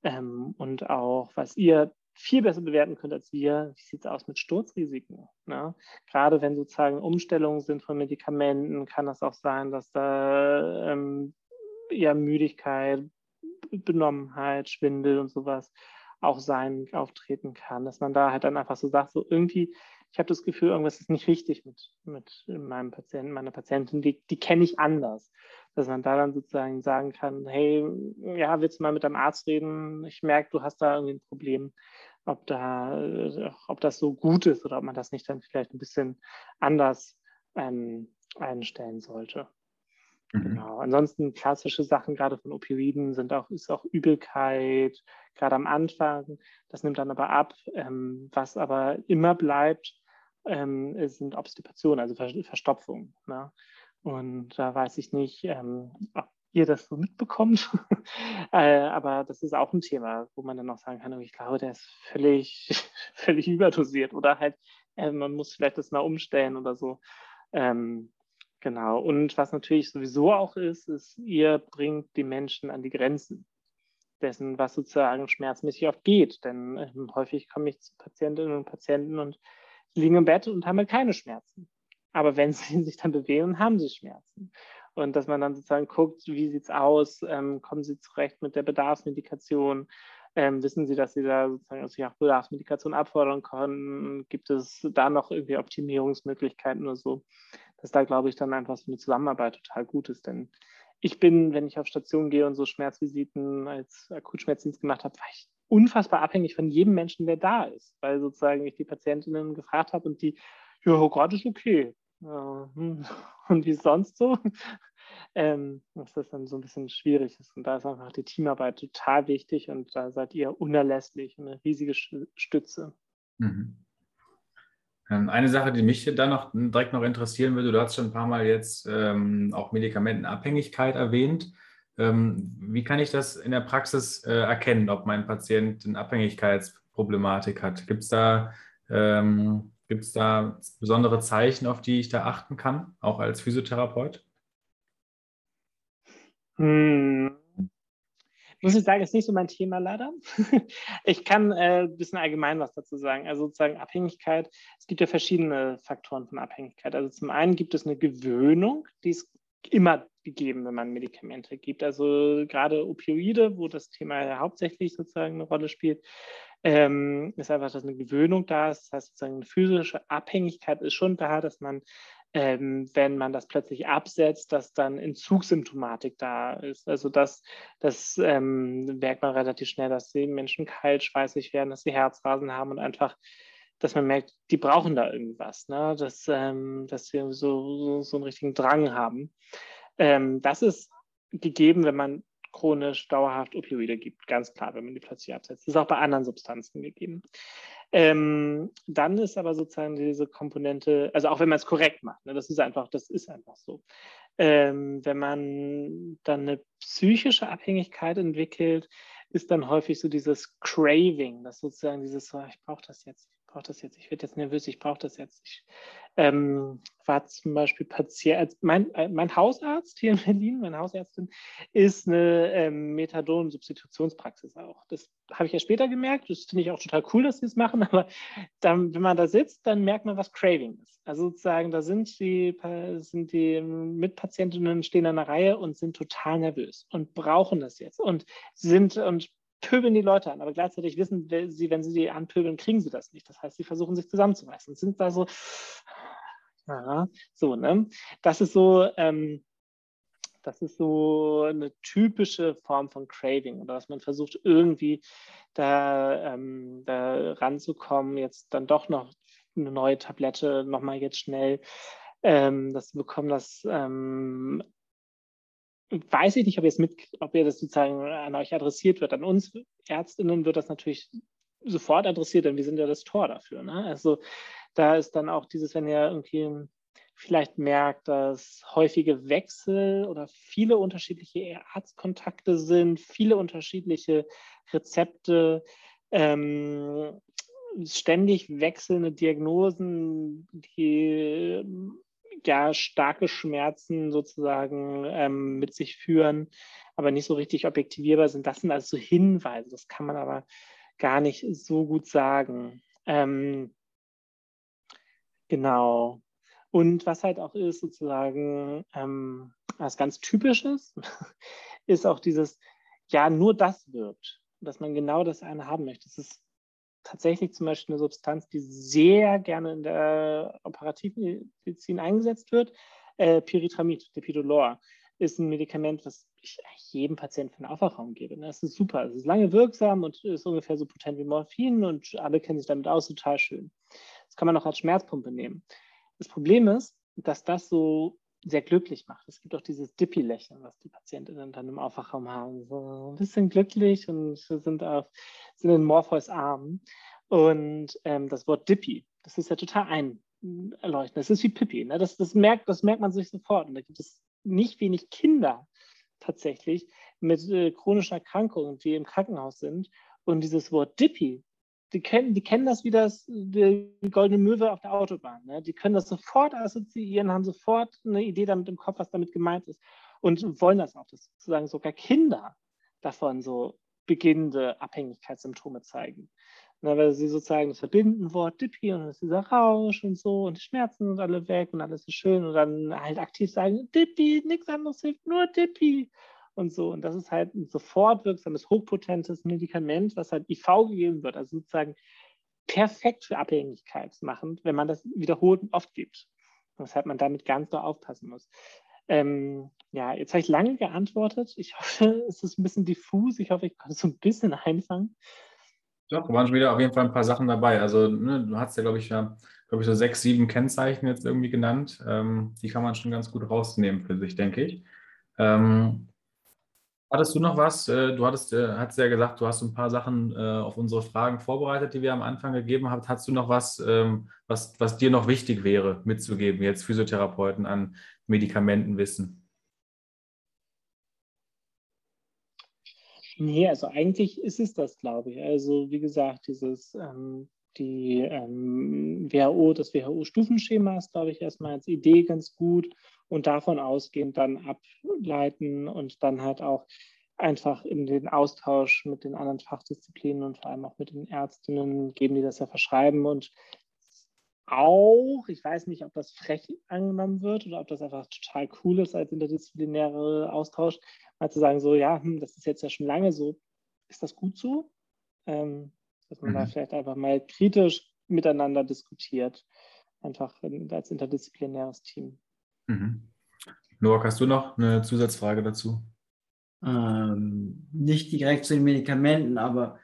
Ähm, und auch, was ihr viel besser bewerten könnt als wir, wie sieht es aus mit Sturzrisiken. Ne? Gerade wenn sozusagen Umstellungen sind von Medikamenten, kann das auch sein, dass da ähm, ja Müdigkeit, Benommenheit, Schwindel und sowas auch sein, auftreten kann, dass man da halt dann einfach so sagt, so irgendwie, ich habe das Gefühl, irgendwas ist nicht richtig mit, mit meinem Patienten, meiner Patientin, die, die kenne ich anders. Dass man da dann sozusagen sagen kann, hey, ja, willst du mal mit deinem Arzt reden? Ich merke, du hast da irgendwie ein Problem, ob, da, ob das so gut ist oder ob man das nicht dann vielleicht ein bisschen anders ähm, einstellen sollte. Mhm. Genau. Ansonsten klassische Sachen gerade von Opioiden sind auch, ist auch Übelkeit, gerade am Anfang. Das nimmt dann aber ab. Ähm, was aber immer bleibt, ähm, sind Obstipationen, also Ver Verstopfung. Ne? Und da weiß ich nicht, ähm, ob ihr das so mitbekommt. [LAUGHS] äh, aber das ist auch ein Thema, wo man dann auch sagen kann, ich glaube, der ist völlig, [LAUGHS] völlig überdosiert oder halt, äh, man muss vielleicht das mal umstellen oder so. Ähm, Genau. Und was natürlich sowieso auch ist, ist, ihr bringt die Menschen an die Grenzen dessen, was sozusagen schmerzmäßig oft geht. Denn äh, häufig komme ich zu Patientinnen und Patienten und liegen im Bett und haben halt keine Schmerzen. Aber wenn [LAUGHS] sie sich dann bewegen, haben sie Schmerzen. Und dass man dann sozusagen guckt, wie sieht es aus, ähm, kommen sie zurecht mit der Bedarfsmedikation, ähm, wissen Sie, dass Sie da sozusagen sich auch Bedarfsmedikation abfordern können? Gibt es da noch irgendwie Optimierungsmöglichkeiten oder so? Dass da, glaube ich, dann einfach so eine Zusammenarbeit total gut ist. Denn ich bin, wenn ich auf Station gehe und so Schmerzvisiten als Akutschmerzdienst gemacht habe, war ich unfassbar abhängig von jedem Menschen, der da ist, weil sozusagen ich die Patientinnen gefragt habe und die, ja, oh gerade ist okay. [LAUGHS] Und wie sonst so? ähm, dass das dann so ein bisschen schwierig ist. Und da ist einfach die Teamarbeit total wichtig und da seid ihr unerlässlich, eine riesige Stütze. Mhm. Ähm, eine Sache, die mich da noch direkt noch interessieren würde, du hast schon ein paar Mal jetzt ähm, auch Medikamentenabhängigkeit erwähnt. Ähm, wie kann ich das in der Praxis äh, erkennen, ob mein Patient eine Abhängigkeitsproblematik hat? Gibt es da, ähm, da besondere Zeichen, auf die ich da achten kann, auch als Physiotherapeut? Hm. Muss ich sagen, ist nicht so mein Thema leider. [LAUGHS] Ich kann äh, ein bisschen allgemein was dazu sagen. Also sozusagen Abhängigkeit. Es gibt ja verschiedene Faktoren von Abhängigkeit. Also zum einen gibt es eine Gewöhnung, die ist immer gegeben, wenn man Medikamente gibt. Also gerade Opioide, wo das Thema hauptsächlich sozusagen eine Rolle spielt, ähm, ist einfach, dass eine Gewöhnung da ist. Das heißt, sozusagen eine physische Abhängigkeit ist schon da, dass man ähm, wenn man das plötzlich absetzt, dass dann Entzugssymptomatik da ist. Also das, das ähm, merkt man relativ schnell, dass die Menschen kalt, schweißig werden, dass sie Herzrasen haben und einfach, dass man merkt, die brauchen da irgendwas, ne? dass, ähm, dass sie so, so, so, einen richtigen Drang haben. Ähm, das ist gegeben, wenn man chronisch dauerhaft Opioide gibt, ganz klar, wenn man die plötzlich absetzt. Das ist auch bei anderen Substanzen gegeben. Ähm, dann ist aber sozusagen diese Komponente, also auch wenn man es korrekt macht, ne, das ist einfach, das ist einfach so. Ähm, wenn man dann eine psychische Abhängigkeit entwickelt, ist dann häufig so dieses Craving, das sozusagen dieses, so, ich brauche das jetzt, brauche das jetzt, ich werde jetzt nervös, ich brauche das jetzt. Ich ähm, war zum Beispiel Patient, mein, äh, mein Hausarzt hier in Berlin, meine Hausärztin, ist eine ähm, Methadon-Substitutionspraxis auch. Das habe ich ja später gemerkt, das finde ich auch total cool, dass sie es machen, [LAUGHS] aber dann, wenn man da sitzt, dann merkt man, was Craving ist. Also sozusagen, da sind die, sind die Mitpatientinnen stehen an der Reihe und sind total nervös und brauchen das jetzt und sind und pöbeln die Leute an, aber gleichzeitig wissen sie, wenn sie die anpöbeln, kriegen sie das nicht. Das heißt, sie versuchen sich zusammenzureißen sind da so, ja, so, ne? Das ist so, ähm, das ist so eine typische Form von Craving oder dass man versucht, irgendwie da, ähm, da ranzukommen, jetzt dann doch noch eine neue Tablette, nochmal jetzt schnell ähm, das bekommen, das ähm, weiß ich nicht, ob, mit, ob ihr das sozusagen an euch adressiert wird. An uns Ärztinnen wird das natürlich sofort adressiert, denn wir sind ja das Tor dafür. Ne? Also da ist dann auch dieses, wenn ihr irgendwie vielleicht merkt, dass häufige Wechsel oder viele unterschiedliche Arztkontakte sind, viele unterschiedliche Rezepte, ähm, ständig wechselnde Diagnosen, die ja starke Schmerzen sozusagen ähm, mit sich führen, aber nicht so richtig objektivierbar sind. Das sind also Hinweise. Das kann man aber gar nicht so gut sagen. Ähm, genau. Und was halt auch ist, sozusagen, ähm, was ganz typisches, [LAUGHS] ist auch dieses, ja, nur das wirkt, dass man genau das eine haben möchte. Das ist tatsächlich zum Beispiel eine Substanz, die sehr gerne in der Operativmedizin eingesetzt wird. Äh, Pyritramid, Depidolor, ist ein Medikament, was ich jedem Patienten für den Aufwachraum gebe. Das ist super. Es ist lange wirksam und ist ungefähr so potent wie Morphin und alle kennen sich damit aus, total schön. Das kann man auch als Schmerzpumpe nehmen. Das Problem ist, dass das so sehr glücklich macht. Es gibt auch dieses Dippy-Lächeln, was die Patientinnen dann im Aufwachraum haben. So ein bisschen glücklich und sind, auf, sind in Morpheus Armen. Und ähm, das Wort Dippy, das ist ja total einleuchtend. Das ist wie Pippi. Ne? Das, das, merkt, das merkt man sich sofort. Und da gibt es nicht wenig Kinder tatsächlich mit äh, chronischen Erkrankungen, die im Krankenhaus sind. Und dieses Wort Dippy, die kennen, die kennen das wie das, die goldene Möwe auf der Autobahn. Ne? Die können das sofort assoziieren, haben sofort eine Idee damit im Kopf, was damit gemeint ist und wollen das auch, dass sozusagen sogar Kinder davon so beginnende Abhängigkeitssymptome zeigen. Na, weil sie sozusagen das verbinden Wort Dippy und dann ist dieser Rausch und so und die Schmerzen sind alle weg und alles ist schön und dann halt aktiv sagen, Dippy, nichts anderes hilft, nur Dippy und so. Und das ist halt ein sofort wirksames, hochpotentes Medikament, was halt IV gegeben wird, also sozusagen perfekt für Abhängigkeitsmachend, wenn man das wiederholt und oft gibt. Weshalb man damit ganz so aufpassen muss. Ähm, ja, jetzt habe ich lange geantwortet. Ich hoffe, [LAUGHS] es ist ein bisschen diffus. Ich hoffe, ich konnte es so ein bisschen einfangen. Doch, da waren schon wieder auf jeden Fall ein paar Sachen dabei. Also, ne, du hast ja, glaube ich, ja, glaube ich, so sechs, sieben Kennzeichen jetzt irgendwie genannt. Ähm, die kann man schon ganz gut rausnehmen für sich, denke ich. Ähm, Hattest du noch was? Äh, du hattest, äh, hast ja gesagt, du hast ein paar Sachen äh, auf unsere Fragen vorbereitet, die wir am Anfang gegeben haben. Hast du noch was, ähm, was, was dir noch wichtig wäre, mitzugeben, jetzt Physiotherapeuten an Medikamentenwissen? Nee, also eigentlich ist es das, glaube ich. Also wie gesagt, dieses ähm, die ähm, WHO, das WHO-Stufenschema ist, glaube ich, erstmal als Idee ganz gut und davon ausgehend dann ableiten und dann halt auch einfach in den Austausch mit den anderen Fachdisziplinen und vor allem auch mit den Ärztinnen geben, die das ja verschreiben und auch, ich weiß nicht, ob das frech angenommen wird oder ob das einfach total cool ist als interdisziplinäre Austausch, mal zu sagen, so, ja, hm, das ist jetzt ja schon lange so, ist das gut so? Ähm, dass man mhm. da vielleicht einfach mal kritisch miteinander diskutiert, einfach als interdisziplinäres Team. Mhm. Noak, hast du noch eine Zusatzfrage dazu? Ähm, nicht direkt zu den Medikamenten, aber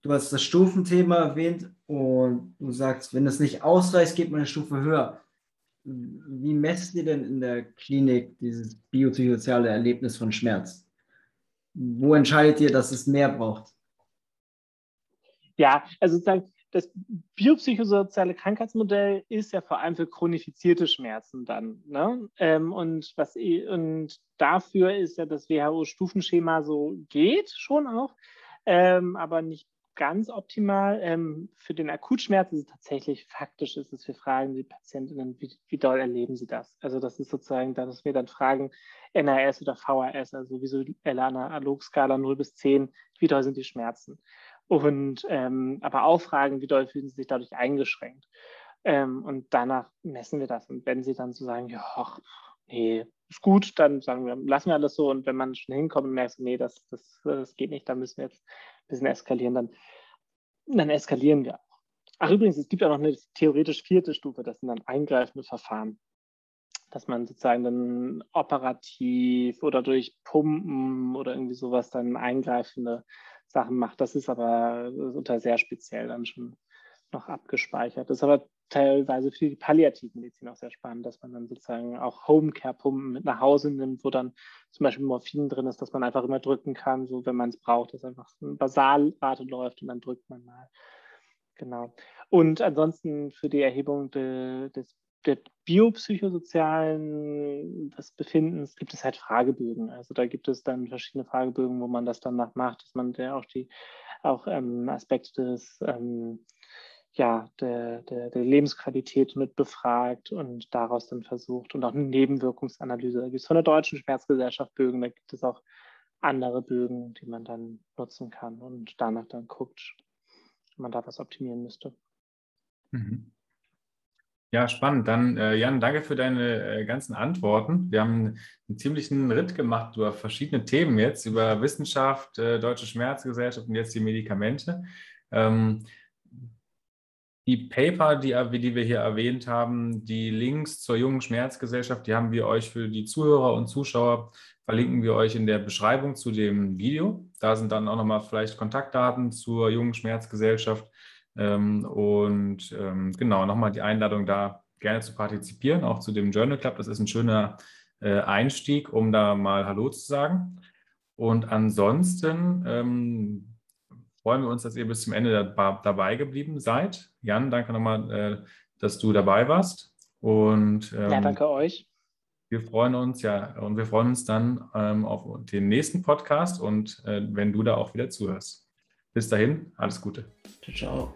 du hast das Stufenthema erwähnt und du sagst, wenn es nicht ausreicht, geht man eine Stufe höher. Wie messt ihr denn in der Klinik dieses biopsychosoziale Erlebnis von Schmerz? Wo entscheidet ihr, dass es mehr braucht? Ja, also sozusagen das biopsychosoziale Krankheitsmodell ist ja vor allem für chronifizierte Schmerzen dann. Ne? Ähm, und, was, und dafür ist ja das WHO-Stufenschema so geht schon auch, ähm, aber nicht ganz optimal. Ähm, für den Akutschmerz ist es tatsächlich faktisch, ist es, wir fragen die Patientinnen, wie, wie doll erleben sie das? Also das ist sozusagen, dass wir dann fragen, NRS oder VHS, also visuelle Analogskala 0 bis 10, wie doll sind die Schmerzen? Und ähm, aber auch fragen, wie doll fühlen sie sich dadurch eingeschränkt. Ähm, und danach messen wir das. Und wenn sie dann so sagen, ja, nee, ist gut, dann sagen wir, lassen wir alles so. Und wenn man schon hinkommt und merkt, nee, das, das, das geht nicht, dann müssen wir jetzt ein bisschen eskalieren, dann, dann eskalieren wir auch. Ach, übrigens, es gibt auch noch eine theoretisch vierte Stufe, das sind dann eingreifende Verfahren. Dass man sozusagen dann operativ oder durch Pumpen oder irgendwie sowas dann eingreifende Sachen macht. Das ist aber unter sehr speziell dann schon noch abgespeichert. Das ist aber teilweise für die Palliativmedizin auch sehr spannend, dass man dann sozusagen auch Homecare-Pumpen mit nach Hause nimmt, wo dann zum Beispiel Morphin drin ist, dass man einfach immer drücken kann, so wenn man es braucht, dass einfach eine Basalrate läuft und dann drückt man mal. Genau. Und ansonsten für die Erhebung de, des der biopsychosozialen des Befindens gibt es halt Fragebögen. Also da gibt es dann verschiedene Fragebögen, wo man das danach macht, dass man der auch die auch ähm, Aspekte des ähm, ja, der, der, der, Lebensqualität mit befragt und daraus dann versucht und auch eine Nebenwirkungsanalyse. Da gibt es von der Deutschen Schmerzgesellschaft Bögen, da gibt es auch andere Bögen, die man dann nutzen kann und danach dann guckt, man da was optimieren müsste. Mhm. Ja, spannend. Dann, äh, Jan, danke für deine äh, ganzen Antworten. Wir haben einen ziemlichen Ritt gemacht über verschiedene Themen jetzt, über Wissenschaft, äh, Deutsche Schmerzgesellschaft und jetzt die Medikamente. Ähm, die Paper, die, die wir hier erwähnt haben, die Links zur Jungen Schmerzgesellschaft, die haben wir euch für die Zuhörer und Zuschauer, verlinken wir euch in der Beschreibung zu dem Video. Da sind dann auch nochmal vielleicht Kontaktdaten zur Jungen Schmerzgesellschaft. Ähm, und ähm, genau, nochmal die Einladung da, gerne zu partizipieren, auch zu dem Journal Club. Das ist ein schöner äh, Einstieg, um da mal Hallo zu sagen. Und ansonsten ähm, freuen wir uns, dass ihr bis zum Ende dabei geblieben seid. Jan, danke nochmal, äh, dass du dabei warst. Und, ähm, ja, danke euch. Wir freuen uns, ja, und wir freuen uns dann ähm, auf den nächsten Podcast und äh, wenn du da auch wieder zuhörst. Bis dahin, alles Gute. Ciao. ciao.